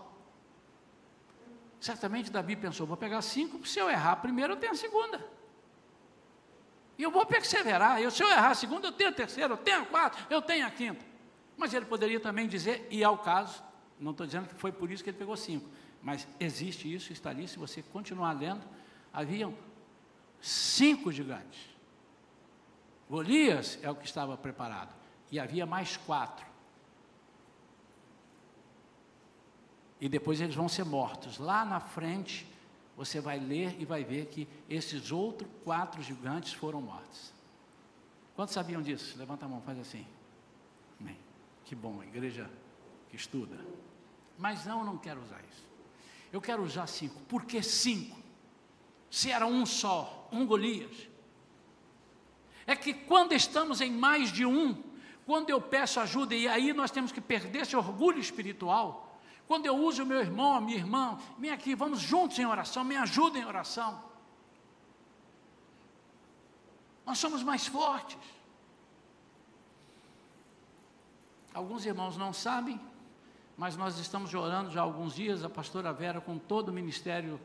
Speaker 1: Certamente Davi pensou: vou pegar cinco, se eu errar a primeira, eu tenho a segunda. E eu vou perseverar. Eu, se eu errar a segunda, eu tenho a terceira, eu tenho a quarta, eu tenho a quinta. Mas ele poderia também dizer, e ao caso, não estou dizendo que foi por isso que ele pegou cinco, mas existe isso, está ali, se você continuar lendo, haviam cinco gigantes. Golias é o que estava preparado e havia mais quatro. E depois eles vão ser mortos. Lá na frente, você vai ler e vai ver que esses outros quatro gigantes foram mortos. Quantos sabiam disso? Levanta a mão, faz assim. Que bom, a igreja que estuda. Mas não, eu não quero usar isso. Eu quero usar cinco. Por que cinco? Se era um só, um Golias. É que quando estamos em mais de um, quando eu peço ajuda, e aí nós temos que perder esse orgulho espiritual. Quando eu uso o meu irmão, a minha irmã, vem aqui, vamos juntos em oração, me ajuda em oração. Nós somos mais fortes. Alguns irmãos não sabem, mas nós estamos orando já há alguns dias, a pastora Vera com todo o ministério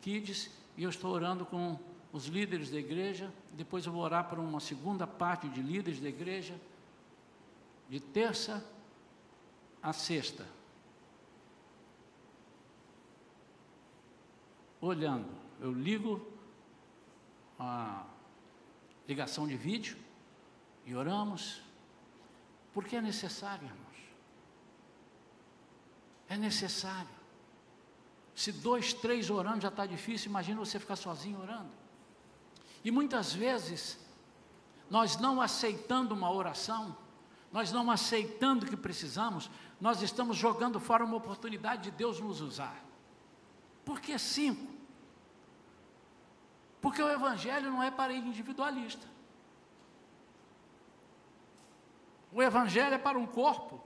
Speaker 1: Kids, e eu estou orando com os líderes da igreja. Depois eu vou orar para uma segunda parte de líderes da igreja de terça a sexta, olhando, eu ligo a ligação de vídeo e oramos, porque é necessário, irmãos. É necessário. Se dois, três orando já está difícil, imagina você ficar sozinho orando. E muitas vezes, nós não aceitando uma oração, nós não aceitando que precisamos, nós estamos jogando fora uma oportunidade de Deus nos usar. Por que cinco? Porque o Evangelho não é para individualista. O Evangelho é para um corpo.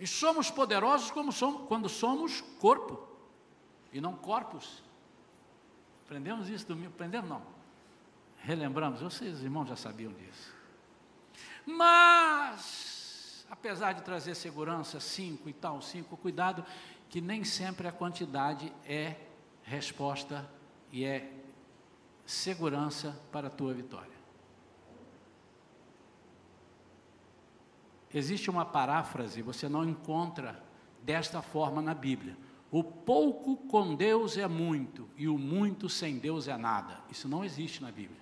Speaker 1: E somos poderosos somos, quando somos corpo e não corpos. Aprendemos isso domingo? Aprendemos não relembramos, vocês irmãos já sabiam disso. Mas apesar de trazer segurança, cinco e tal, cinco, cuidado, que nem sempre a quantidade é resposta e é segurança para a tua vitória. Existe uma paráfrase, você não encontra desta forma na Bíblia. O pouco com Deus é muito, e o muito sem Deus é nada. Isso não existe na Bíblia.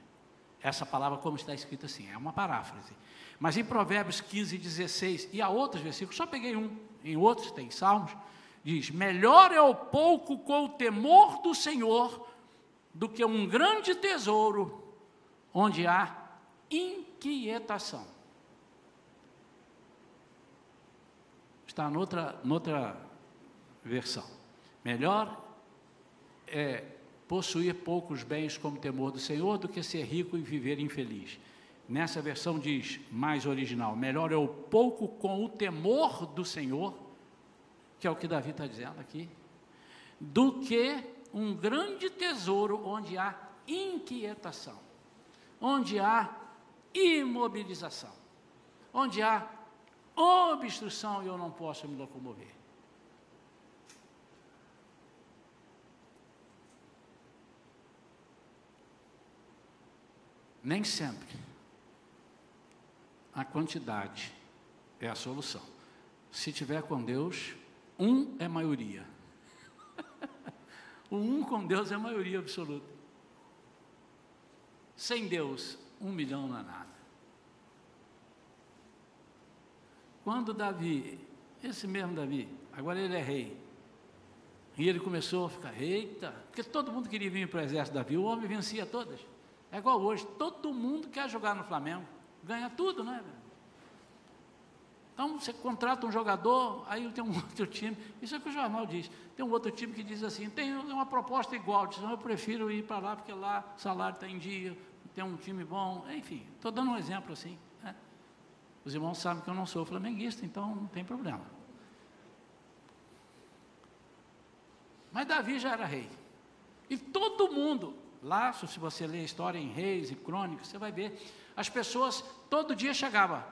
Speaker 1: Essa palavra, como está escrita assim, é uma paráfrase. Mas em Provérbios 15, 16 e há outros versículos, só peguei um, em outros tem Salmos, diz: Melhor é o pouco com o temor do Senhor do que um grande tesouro onde há inquietação. Está noutra, noutra versão. Melhor é possuir poucos bens como temor do Senhor do que ser rico e viver infeliz. Nessa versão diz, mais original, melhor é o pouco com o temor do Senhor, que é o que Davi está dizendo aqui, do que um grande tesouro onde há inquietação, onde há imobilização, onde há obstrução e eu não posso me locomover. Nem sempre a quantidade é a solução. Se tiver com Deus, um é maioria. [LAUGHS] o um com Deus é maioria absoluta. Sem Deus, um milhão não é nada. Quando Davi, esse mesmo Davi, agora ele é rei, e ele começou a ficar, eita, porque todo mundo queria vir para o exército Davi, o homem vencia todas. É igual hoje, todo mundo quer jogar no Flamengo, ganha tudo, né? Então você contrata um jogador, aí tem um [LAUGHS] outro time, isso é o que o jornal diz. Tem um outro time que diz assim, tem uma proposta igual, diz, eu prefiro ir para lá, porque lá o salário está em dia, tem um time bom, enfim, estou dando um exemplo assim. Os irmãos sabem que eu não sou flamenguista, então não tem problema. Mas Davi já era rei. E todo mundo, Lá, se você ler a história em Reis e Crônicas, você vai ver, as pessoas todo dia chegavam.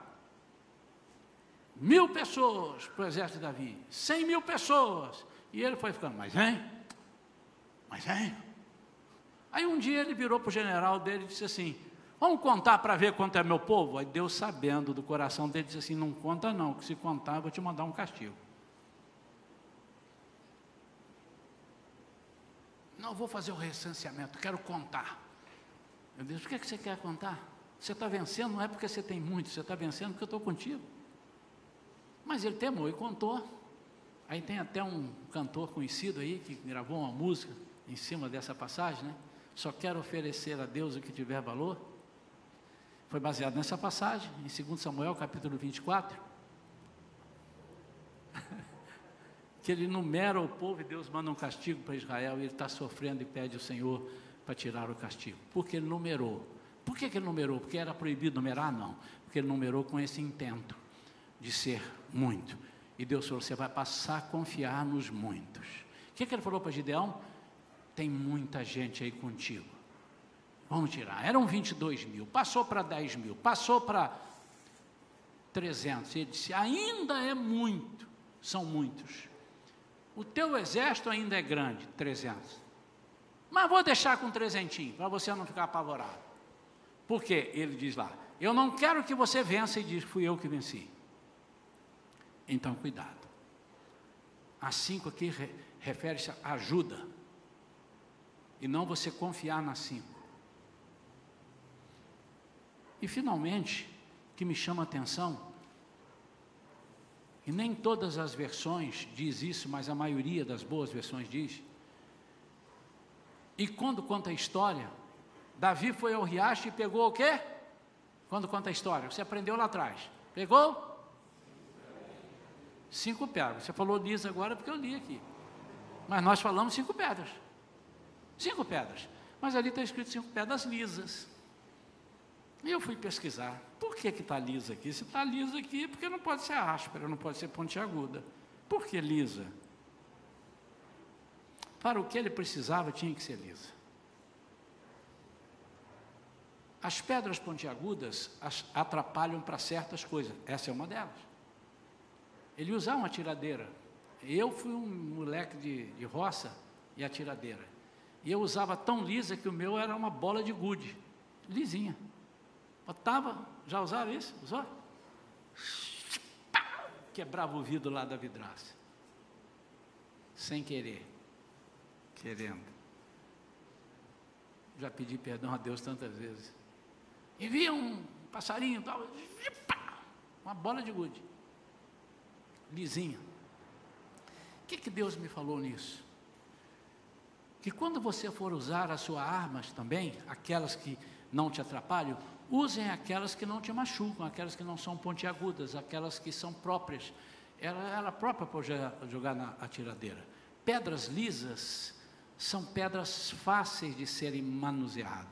Speaker 1: Mil pessoas para o exército de Davi, cem mil pessoas. E ele foi ficando, mas vem, mas vem. Aí um dia ele virou para o general dele e disse assim: Vamos contar para ver quanto é meu povo? Aí Deus, sabendo do coração dele, disse assim: Não conta, não, que se contar, eu vou te mandar um castigo. Não, vou fazer o recenseamento, quero contar. Eu disse, por que, você quer contar? Você está vencendo, não é porque você tem muito, você está vencendo porque eu estou contigo. Mas ele temou e contou. Aí tem até um cantor conhecido aí que gravou uma música em cima dessa passagem, né? Só quero oferecer a Deus o que tiver valor. Foi baseado nessa passagem, em 2 Samuel capítulo 24. [LAUGHS] que ele numera o povo e Deus manda um castigo para Israel e ele está sofrendo e pede ao Senhor para tirar o castigo. Porque ele numerou. Por que, que ele numerou? Porque era proibido numerar? Não. Porque ele numerou com esse intento de ser muito. E Deus falou: você vai passar a confiar nos muitos. O que, que ele falou para Gideão? Tem muita gente aí contigo. Vamos tirar. Eram 22 mil, passou para 10 mil, passou para 300. Ele disse: ainda é muito, são muitos. O teu exército ainda é grande, 300. Mas vou deixar com trezentinho, para você não ficar apavorado. Por quê? Ele diz lá, eu não quero que você vença e diz, fui eu que venci. Então, cuidado. A cinco aqui refere-se a ajuda. E não você confiar nas cinco. E finalmente, que me chama a atenção, e nem todas as versões diz isso, mas a maioria das boas versões diz. E quando conta a história, Davi foi ao riacho e pegou o quê? Quando conta a história, você aprendeu lá atrás. Pegou? Cinco pedras. Você falou liso agora porque eu li aqui. Mas nós falamos cinco pedras. Cinco pedras. Mas ali está escrito cinco pedras lisas. E eu fui pesquisar. Por que está lisa aqui? Se está lisa aqui, porque não pode ser áspera, não pode ser pontiaguda. Por que lisa? Para o que ele precisava, tinha que ser lisa. As pedras pontiagudas as atrapalham para certas coisas. Essa é uma delas. ele usava uma tiradeira. Eu fui um moleque de, de roça e a tiradeira. E eu usava tão lisa que o meu era uma bola de gude, lisinha. Botava, já usaram isso? Usou? Quebrava o vidro lá da vidraça. Sem querer. Querendo. Já pedi perdão a Deus tantas vezes. E via um passarinho, tal, uma bola de gude. Lisinha. O que, que Deus me falou nisso? Que quando você for usar as suas armas também, aquelas que não te atrapalham, usem aquelas que não te machucam, aquelas que não são pontiagudas, aquelas que são próprias. Ela era própria para jogar na atiradeira. Pedras lisas são pedras fáceis de serem manuseadas.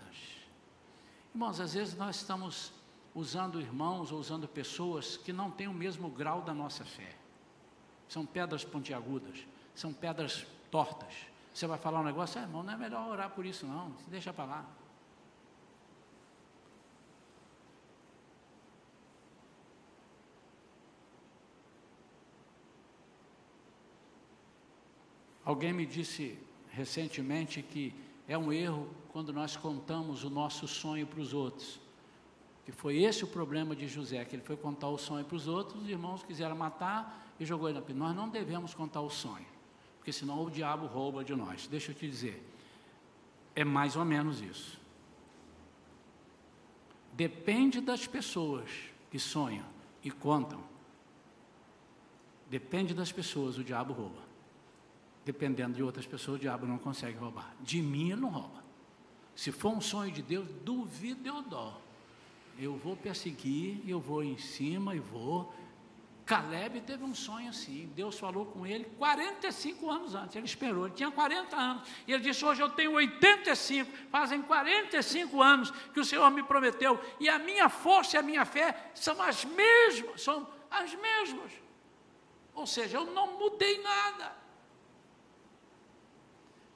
Speaker 1: Irmãos, às vezes nós estamos usando irmãos ou usando pessoas que não têm o mesmo grau da nossa fé. São pedras pontiagudas, são pedras tortas. Você vai falar um negócio, ah, irmão, não é melhor orar por isso não, deixa para lá. Alguém me disse recentemente que é um erro quando nós contamos o nosso sonho para os outros. Que foi esse o problema de José, que ele foi contar o sonho para os outros, os irmãos quiseram matar e jogou ele na pia. Nós não devemos contar o sonho, porque senão o diabo rouba de nós. Deixa eu te dizer, é mais ou menos isso. Depende das pessoas que sonham e contam. Depende das pessoas, o diabo rouba dependendo de outras pessoas, o diabo não consegue roubar. De mim ele não rouba. Se for um sonho de Deus, duvido eu dó. Eu vou perseguir, eu vou em cima e vou. Caleb teve um sonho assim. Deus falou com ele 45 anos antes. Ele esperou, ele tinha 40 anos. E ele disse: Hoje eu tenho 85. Fazem 45 anos que o Senhor me prometeu. E a minha força e a minha fé são as mesmas. São as mesmas. Ou seja, eu não mudei nada.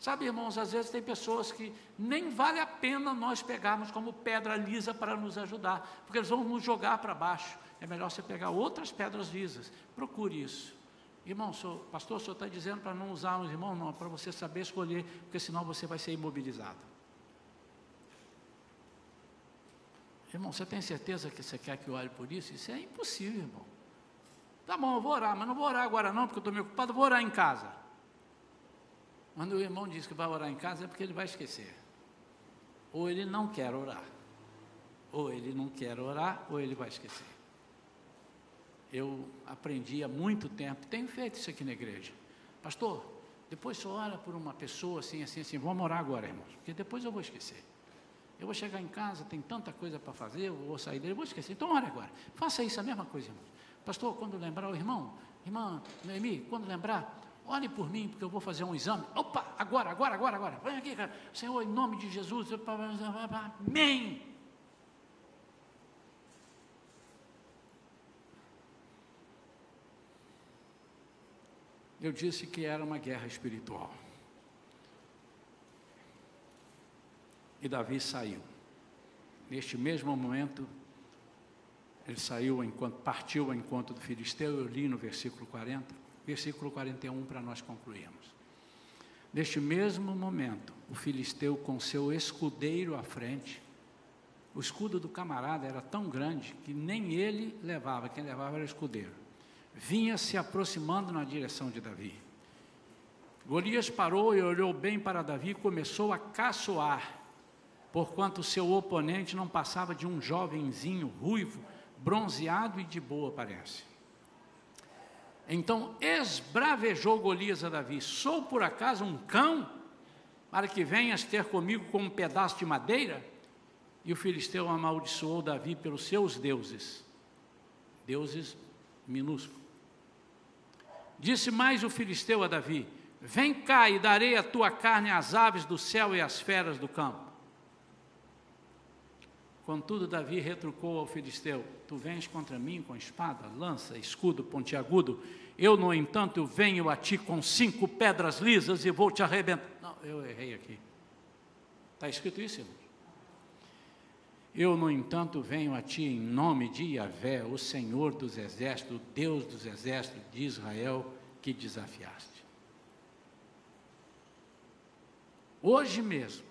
Speaker 1: Sabe, irmãos, às vezes tem pessoas que nem vale a pena nós pegarmos como pedra lisa para nos ajudar, porque eles vão nos jogar para baixo. É melhor você pegar outras pedras lisas. Procure isso. Irmão, senhor, pastor, o senhor está dizendo para não usar os irmãos? Não, para você saber escolher, porque senão você vai ser imobilizado. Irmão, você tem certeza que você quer que eu olhe por isso? Isso é impossível, irmão. Tá bom, eu vou orar, mas não vou orar agora não, porque eu estou meio ocupado, vou orar em casa. Quando o irmão diz que vai orar em casa é porque ele vai esquecer. Ou ele não quer orar. Ou ele não quer orar, ou ele vai esquecer. Eu aprendi há muito tempo, tenho feito isso aqui na igreja. Pastor, depois só ora por uma pessoa assim, assim, assim. Vamos orar agora, irmãos, porque depois eu vou esquecer. Eu vou chegar em casa, tem tanta coisa para fazer, eu vou sair dele, eu vou esquecer. Então ore agora. Faça isso, a mesma coisa, irmãos. Pastor, quando lembrar o irmão, irmã Noemi, quando lembrar, Ore por mim, porque eu vou fazer um exame. Opa, agora, agora, agora, agora. Vem aqui, cara. Senhor, em nome de Jesus. Amém. Eu disse que era uma guerra espiritual. E Davi saiu. Neste mesmo momento, ele saiu enquanto partiu ao encontro do filisteu, eu li no versículo 40 versículo 41 para nós concluirmos. Neste mesmo momento, o filisteu com seu escudeiro à frente, o escudo do camarada era tão grande que nem ele levava, quem levava era o escudeiro. Vinha se aproximando na direção de Davi. Golias parou e olhou bem para Davi e começou a caçoar, porquanto seu oponente não passava de um jovenzinho ruivo, bronzeado e de boa aparência. Então esbravejou Golias a Davi: Sou por acaso um cão para que venhas ter comigo com um pedaço de madeira? E o filisteu amaldiçoou Davi pelos seus deuses, deuses minúsculos. Disse mais o filisteu a Davi: Vem cá e darei a tua carne às aves do céu e às feras do campo. Contudo, Davi retrucou ao filisteu: Tu vens contra mim com espada, lança, escudo pontiagudo eu, no entanto, venho a ti com cinco pedras lisas e vou te arrebentar. Não, eu errei aqui. Está escrito isso, irmão? Eu, no entanto, venho a ti em nome de Yahvé, o Senhor dos exércitos, o Deus dos exércitos de Israel, que desafiaste. Hoje mesmo,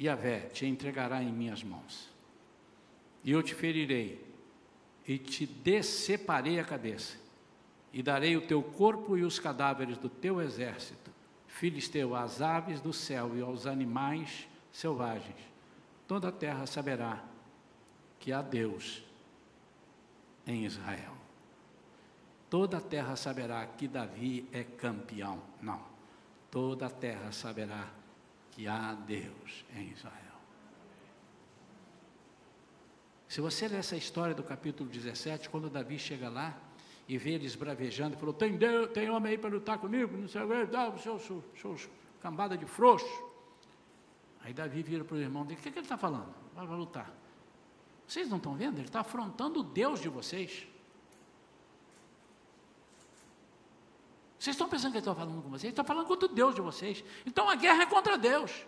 Speaker 1: Yahvé te entregará em minhas mãos, e eu te ferirei, e te deceparei a cabeça, e darei o teu corpo e os cadáveres do teu exército, filisteu, às aves do céu e aos animais selvagens toda a terra saberá que há Deus em Israel. Toda a terra saberá que Davi é campeão. Não. Toda a terra saberá que há Deus em Israel. Se você ler essa história do capítulo 17, quando Davi chega lá e vê eles bravejando, falou: Tem, Deus, tem homem aí para lutar comigo? Não sei o que, seu, seu, seu cambada de frouxo. Aí Davi vira para o irmão dele: O que, que ele está falando? Vai lutar. Vocês não estão vendo? Ele está afrontando o Deus de vocês. Vocês estão pensando que ele está falando com vocês? Está falando contra o Deus de vocês. Então a guerra é contra Deus.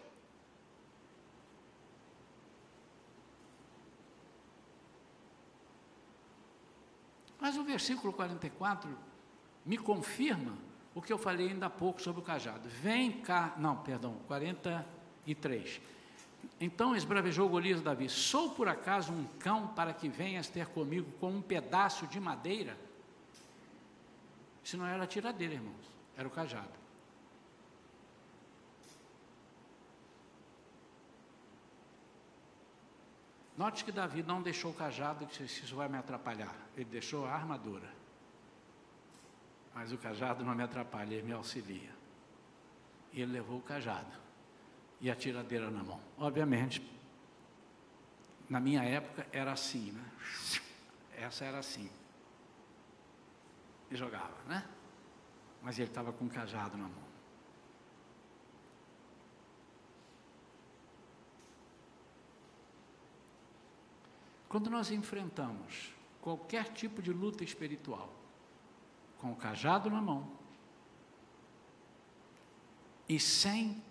Speaker 1: Mas o versículo 44 me confirma o que eu falei ainda há pouco sobre o cajado. Vem cá, não, perdão, 40 e 3. Então esbravejou Golias Davi: Sou por acaso um cão para que venhas ter comigo com um pedaço de madeira? Isso não era a tiradeira, irmãos, era o cajado. Note que Davi não deixou o cajado, que isso vai me atrapalhar. Ele deixou a armadura. Mas o cajado não me atrapalha, ele me auxilia. E ele levou o cajado e a tiradeira na mão. Obviamente, na minha época era assim, né? Essa era assim. E jogava, né? Mas ele estava com um cajado na mão. Quando nós enfrentamos qualquer tipo de luta espiritual, com o cajado na mão, e sem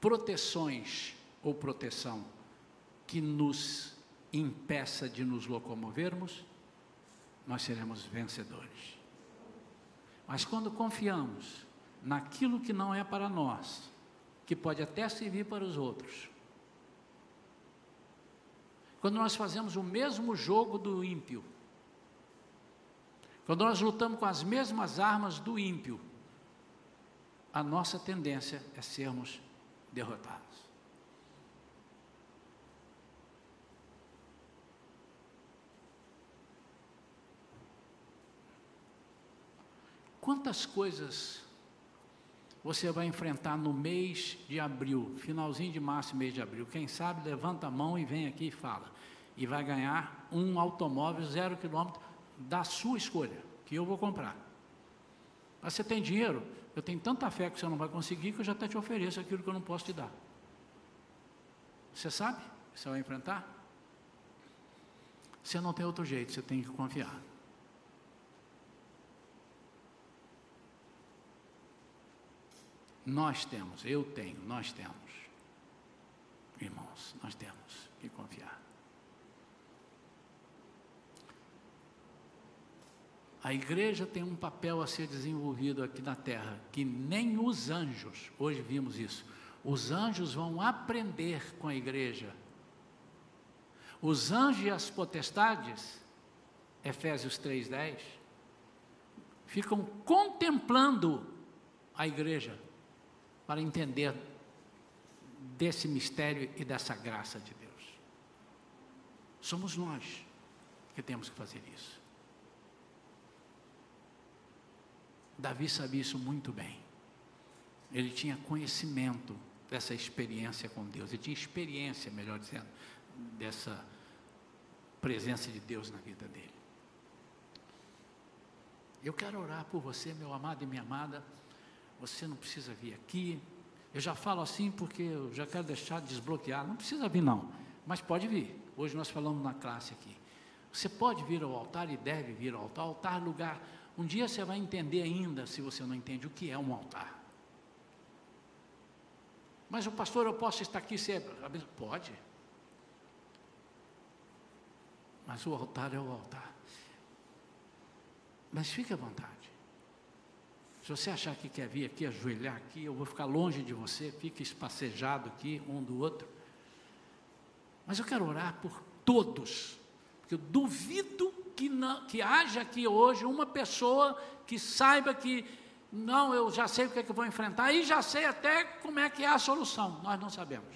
Speaker 1: proteções ou proteção que nos impeça de nos locomovermos, nós seremos vencedores. Mas quando confiamos naquilo que não é para nós, que pode até servir para os outros, quando nós fazemos o mesmo jogo do ímpio, quando nós lutamos com as mesmas armas do ímpio, a nossa tendência é sermos derrotados. Quantas coisas você vai enfrentar no mês de abril, finalzinho de março, mês de abril? Quem sabe levanta a mão e vem aqui e fala. E vai ganhar um automóvel zero quilômetro da sua escolha, que eu vou comprar. Mas você tem dinheiro? Eu tenho tanta fé que você não vai conseguir que eu já até te ofereço aquilo que eu não posso te dar. Você sabe você vai enfrentar? Você não tem outro jeito, você tem que confiar. Nós temos, eu tenho, nós temos. Irmãos, nós temos que confiar. A igreja tem um papel a ser desenvolvido aqui na terra, que nem os anjos, hoje vimos isso, os anjos vão aprender com a igreja. Os anjos e as potestades, Efésios 3,10, ficam contemplando a igreja para entender desse mistério e dessa graça de Deus. Somos nós que temos que fazer isso. Davi sabia isso muito bem. Ele tinha conhecimento dessa experiência com Deus, ele tinha experiência, melhor dizendo, dessa presença de Deus na vida dele. Eu quero orar por você, meu amado e minha amada. Você não precisa vir aqui. Eu já falo assim porque eu já quero deixar desbloquear. Não precisa vir, não, mas pode vir. Hoje nós falamos na classe aqui. Você pode vir ao altar e deve vir ao altar. Altar é lugar um dia você vai entender ainda, se você não entende, o que é um altar. Mas o pastor, eu posso estar aqui sempre? Pode. Mas o altar é o altar. Mas fique à vontade. Se você achar que quer vir aqui, ajoelhar aqui, eu vou ficar longe de você, fique espacejado aqui, um do outro. Mas eu quero orar por todos, porque eu duvido que, não, que haja aqui hoje uma pessoa que saiba que, não, eu já sei o que é que eu vou enfrentar e já sei até como é que é a solução. Nós não sabemos.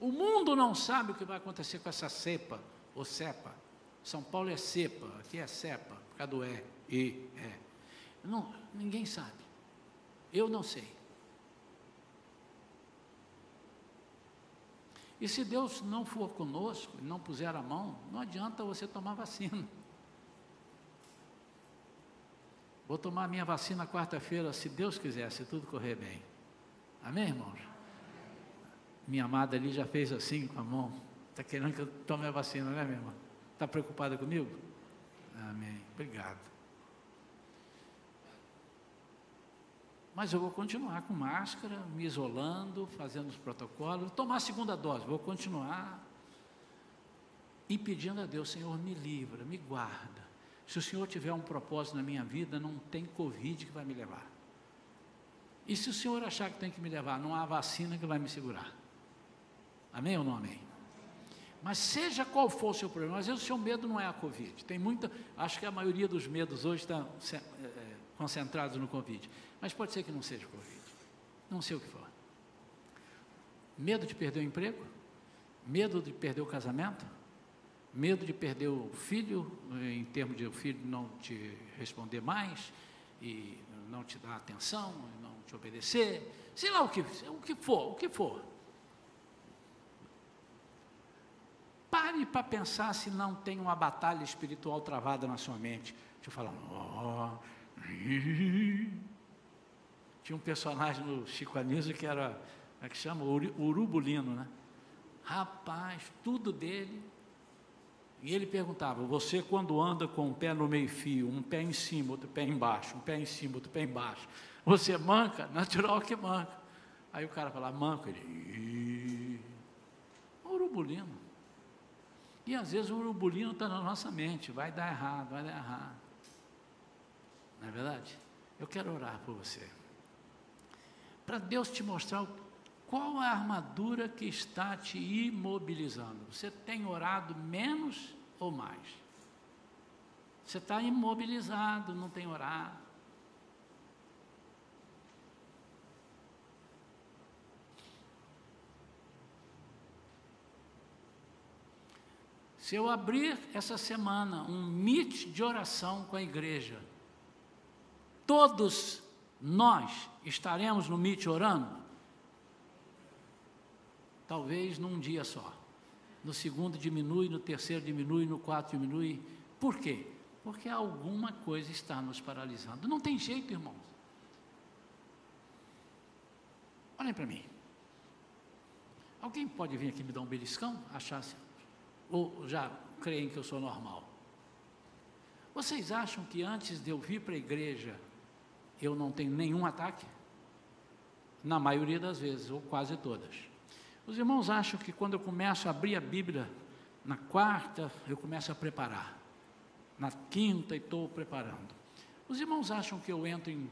Speaker 1: O mundo não sabe o que vai acontecer com essa cepa, ou cepa. São Paulo é cepa, aqui é cepa, por causa do E, E, é. Não, ninguém sabe. Eu não sei. E se Deus não for conosco, não puser a mão, não adianta você tomar vacina. Vou tomar minha vacina quarta-feira, se Deus quiser, se tudo correr bem. Amém, irmãos? Minha amada ali já fez assim com a mão. Está querendo que eu tome a vacina, né, minha irmã? Está preocupada comigo? Amém. Obrigado. Mas eu vou continuar com máscara, me isolando, fazendo os protocolos, tomar a segunda dose, vou continuar e pedindo a Deus, Senhor, me livra, me guarda. Se o Senhor tiver um propósito na minha vida, não tem Covid que vai me levar. E se o Senhor achar que tem que me levar, não há vacina que vai me segurar. Amém ou não amém? Mas seja qual for o seu problema, às vezes o seu medo não é a Covid. Tem muita, acho que a maioria dos medos hoje está é, é, concentrados no Covid. Mas pode ser que não seja Covid. Não sei o que for. Medo de perder o emprego? Medo de perder o casamento? Medo de perder o filho, em termos de o filho não te responder mais e não te dar atenção, não te obedecer, sei lá o que, o que for, o que for. Pare para pensar se não tem uma batalha espiritual travada na sua mente. Deixa eu falar, oh, [LAUGHS] tinha um personagem no Chico Anísio que era, é que chama? Urubulino, né? Rapaz, tudo dele. E ele perguntava: Você, quando anda com um pé no meio-fio, um pé em cima, outro pé embaixo, um pé em cima, outro pé embaixo, você manca? [LAUGHS] Natural que manca. Aí o cara fala: Manca. Ele, urubulino. E às vezes o urubulino está na nossa mente: vai dar errado, vai dar errado. Não é verdade? Eu quero orar por você para Deus te mostrar qual a armadura que está te imobilizando. Você tem orado menos ou mais? Você está imobilizado, não tem orado. Se eu abrir essa semana um meet de oração com a igreja, todos nós estaremos no MIT orando? Talvez num dia só. No segundo diminui, no terceiro diminui, no quarto diminui. Por quê? Porque alguma coisa está nos paralisando. Não tem jeito, irmãos. Olhem para mim. Alguém pode vir aqui me dar um beliscão? Achasse? Ou já creem que eu sou normal? Vocês acham que antes de eu vir para a igreja, eu não tenho nenhum ataque? Na maioria das vezes, ou quase todas. Os irmãos acham que quando eu começo a abrir a Bíblia, na quarta eu começo a preparar, na quinta estou preparando. Os irmãos acham que eu entro em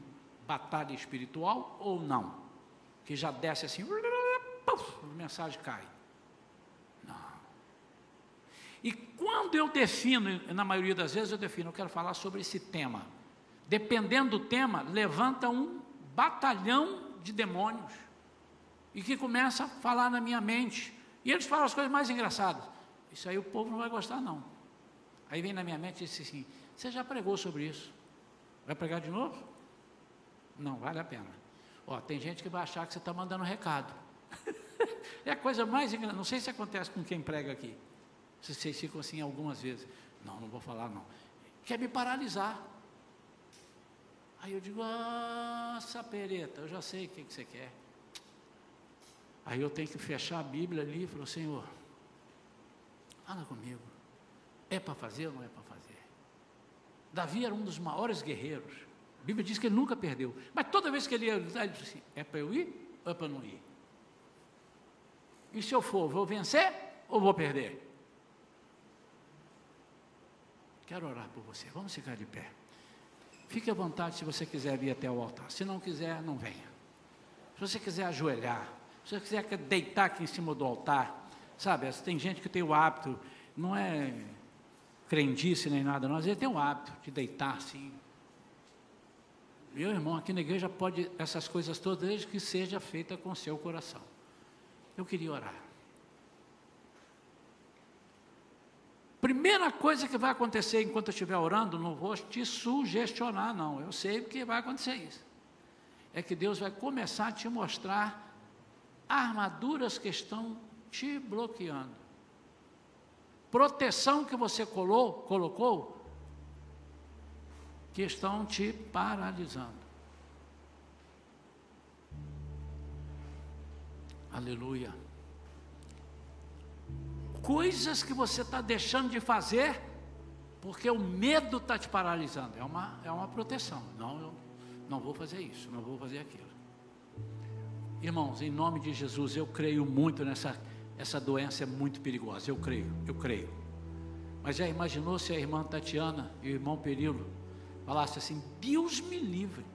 Speaker 1: batalha espiritual ou não? Que já desce assim, a mensagem cai. Não. E quando eu defino, na maioria das vezes eu defino, eu quero falar sobre esse tema dependendo do tema, levanta um batalhão de demônios e que começa a falar na minha mente. E eles falam as coisas mais engraçadas. Isso aí o povo não vai gostar, não. Aí vem na minha mente e diz assim: Você já pregou sobre isso? Vai pregar de novo? Não, vale a pena. Ó, tem gente que vai achar que você está mandando recado. [LAUGHS] é a coisa mais engraçada. Não sei se acontece com quem prega aqui. Vocês ficam assim algumas vezes. Não, não vou falar, não. Quer me paralisar. Aí eu digo, ah, sapereta, eu já sei o que, você quer. Aí eu tenho que fechar a Bíblia ali e falar, Senhor, fala comigo. É para fazer ou não é para fazer? Davi era um dos maiores guerreiros. A Bíblia diz que ele nunca perdeu. Mas toda vez que ele ia, ele disse assim, é para eu ir ou é para não ir? E se eu for, vou vencer ou vou perder? Quero orar por você. Vamos ficar de pé. Fique à vontade se você quiser vir até o altar. Se não quiser, não venha. Se você quiser ajoelhar, se você quiser deitar aqui em cima do altar, sabe? Tem gente que tem o hábito, não é crendice nem nada, não, às tem o hábito de deitar assim. Meu irmão, aqui na igreja pode essas coisas todas, desde que seja feita com seu coração. Eu queria orar. Primeira coisa que vai acontecer enquanto eu estiver orando, não vou te sugestionar, não. Eu sei que vai acontecer isso. É que Deus vai começar a te mostrar armaduras que estão te bloqueando. Proteção que você colou, colocou, que estão te paralisando. Aleluia. Coisas que você está deixando de fazer, porque o medo está te paralisando. É uma, é uma proteção. Não, eu não vou fazer isso, não vou fazer aquilo. Irmãos, em nome de Jesus, eu creio muito nessa essa doença é muito perigosa. Eu creio, eu creio. Mas já imaginou se a irmã Tatiana e o irmão Perilo falasse assim: Deus me livre.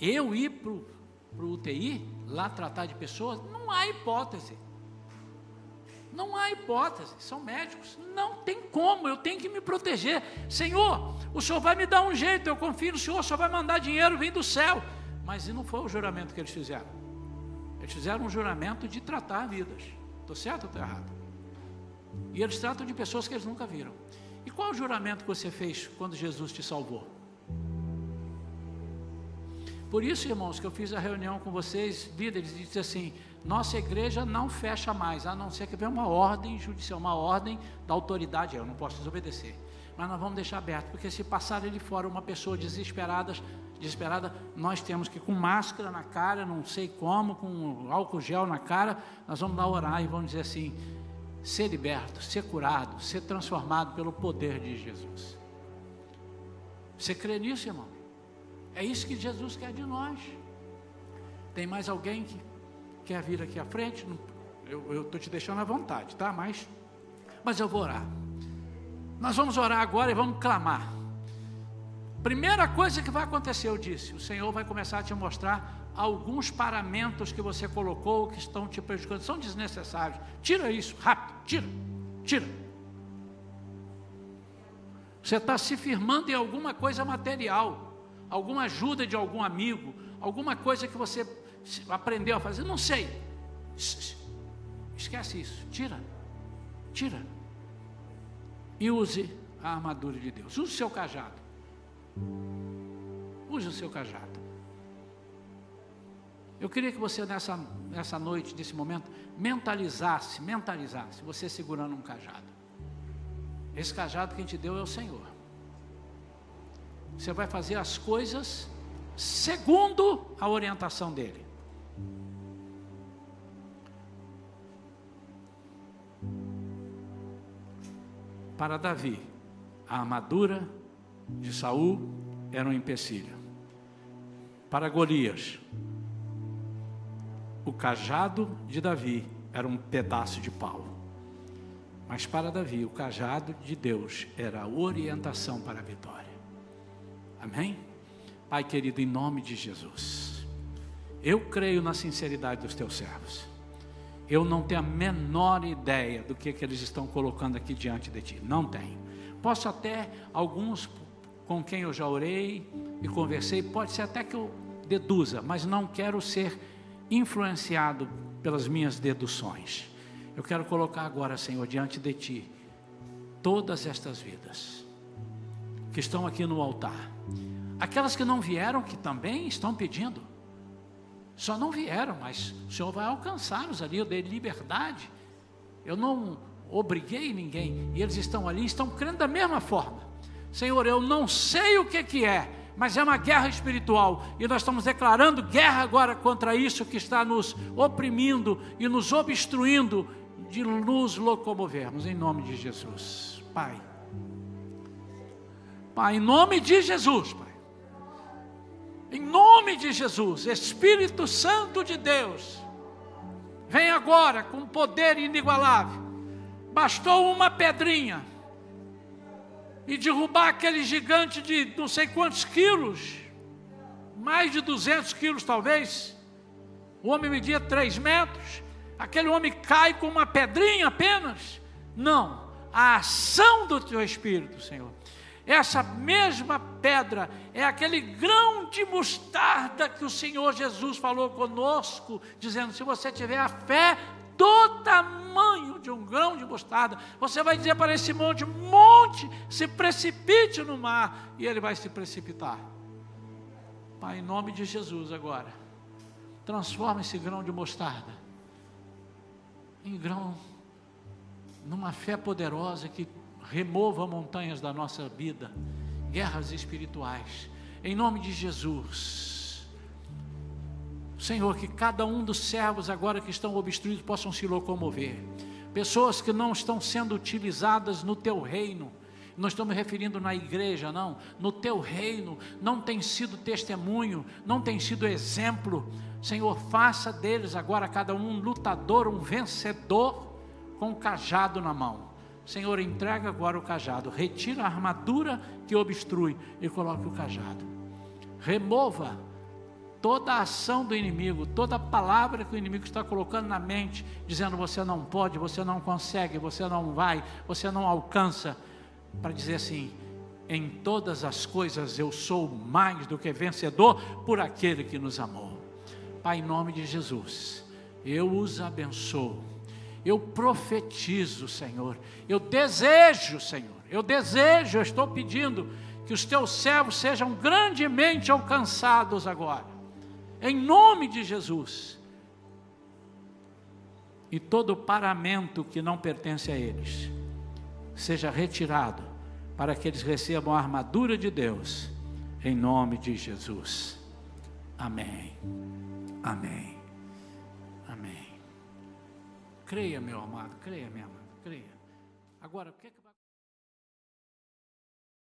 Speaker 1: Eu ir para o UTI, lá tratar de pessoas, não há hipótese. Não há hipótese, são médicos, não tem como, eu tenho que me proteger. Senhor, o Senhor vai me dar um jeito, eu confio no Senhor, o Senhor vai mandar dinheiro, vem do céu. Mas não foi o juramento que eles fizeram. Eles fizeram um juramento de tratar vidas. Estou certo ou estou errado? E eles tratam de pessoas que eles nunca viram. E qual o juramento que você fez quando Jesus te salvou? Por isso, irmãos, que eu fiz a reunião com vocês, líderes, e disse assim: nossa igreja não fecha mais, a não ser que venha uma ordem judicial, uma ordem da autoridade, eu não posso desobedecer. Mas nós vamos deixar aberto, porque se passar ali fora uma pessoa desesperada, desesperada, nós temos que com máscara na cara, não sei como, com álcool gel na cara, nós vamos lá orar e vamos dizer assim: ser liberto, ser curado, ser transformado pelo poder de Jesus. Você crê nisso, irmão? É isso que Jesus quer de nós. Tem mais alguém que quer vir aqui à frente? Eu estou te deixando à vontade, tá? Mas, mas eu vou orar. Nós vamos orar agora e vamos clamar. Primeira coisa que vai acontecer, eu disse, o Senhor vai começar a te mostrar alguns paramentos que você colocou que estão te prejudicando, são desnecessários. Tira isso, rápido, tira, tira. Você está se firmando em alguma coisa material alguma ajuda de algum amigo, alguma coisa que você aprendeu a fazer, não sei. Esquece isso, tira, tira. E use a armadura de Deus. Use o seu cajado. Use o seu cajado. Eu queria que você nessa, nessa noite, nesse momento, mentalizasse, mentalizasse, você segurando um cajado. Esse cajado que a gente deu é o Senhor. Você vai fazer as coisas segundo a orientação dele. Para Davi, a armadura de Saul era um empecilho. Para Golias, o cajado de Davi era um pedaço de pau. Mas para Davi, o cajado de Deus era a orientação para a vitória. Amém? Pai querido, em nome de Jesus, eu creio na sinceridade dos teus servos. Eu não tenho a menor ideia do que, que eles estão colocando aqui diante de ti. Não tenho. Posso até, alguns com quem eu já orei e conversei, pode ser até que eu deduza, mas não quero ser influenciado pelas minhas deduções. Eu quero colocar agora, Senhor, diante de Ti, todas estas vidas que estão aqui no altar Aquelas que não vieram, que também estão pedindo. Só não vieram, mas o Senhor vai alcançá-los ali, eu dei liberdade. Eu não obriguei ninguém, e eles estão ali, estão crendo da mesma forma. Senhor, eu não sei o que, que é, mas é uma guerra espiritual, e nós estamos declarando guerra agora contra isso que está nos oprimindo e nos obstruindo de nos locomovermos, em nome de Jesus. Pai. Pai, em nome de Jesus, Pai. Em nome de Jesus, Espírito Santo de Deus, vem agora com poder inigualável. Bastou uma pedrinha e derrubar aquele gigante de não sei quantos quilos, mais de 200 quilos talvez. O homem media 3 metros, aquele homem cai com uma pedrinha apenas. Não, a ação do teu Espírito, Senhor. Essa mesma pedra é aquele grão de mostarda que o Senhor Jesus falou conosco, dizendo: se você tiver a fé do tamanho de um grão de mostarda, você vai dizer para esse monte: monte, se precipite no mar, e ele vai se precipitar. Pai, em nome de Jesus agora, transforma esse grão de mostarda em grão, numa fé poderosa que remova montanhas da nossa vida, guerras espirituais, em nome de Jesus. Senhor, que cada um dos servos agora que estão obstruídos possam se locomover. Pessoas que não estão sendo utilizadas no teu reino, não estou me referindo na igreja, não, no teu reino, não tem sido testemunho, não tem sido exemplo. Senhor, faça deles agora cada um lutador, um vencedor com um cajado na mão. Senhor, entrega agora o cajado, retira a armadura que obstrui e coloque o cajado. Remova toda a ação do inimigo, toda palavra que o inimigo está colocando na mente, dizendo você não pode, você não consegue, você não vai, você não alcança, para dizer assim: em todas as coisas eu sou mais do que vencedor por aquele que nos amou. Pai, em nome de Jesus, eu os abençoo eu profetizo, Senhor. Eu desejo, Senhor. Eu desejo, eu estou pedindo que os teus servos sejam grandemente alcançados agora. Em nome de Jesus. E todo paramento que não pertence a eles seja retirado para que eles recebam a armadura de Deus. Em nome de Jesus. Amém. Amém. Creia, meu amado, creia, minha amada, creia. Agora, o que é que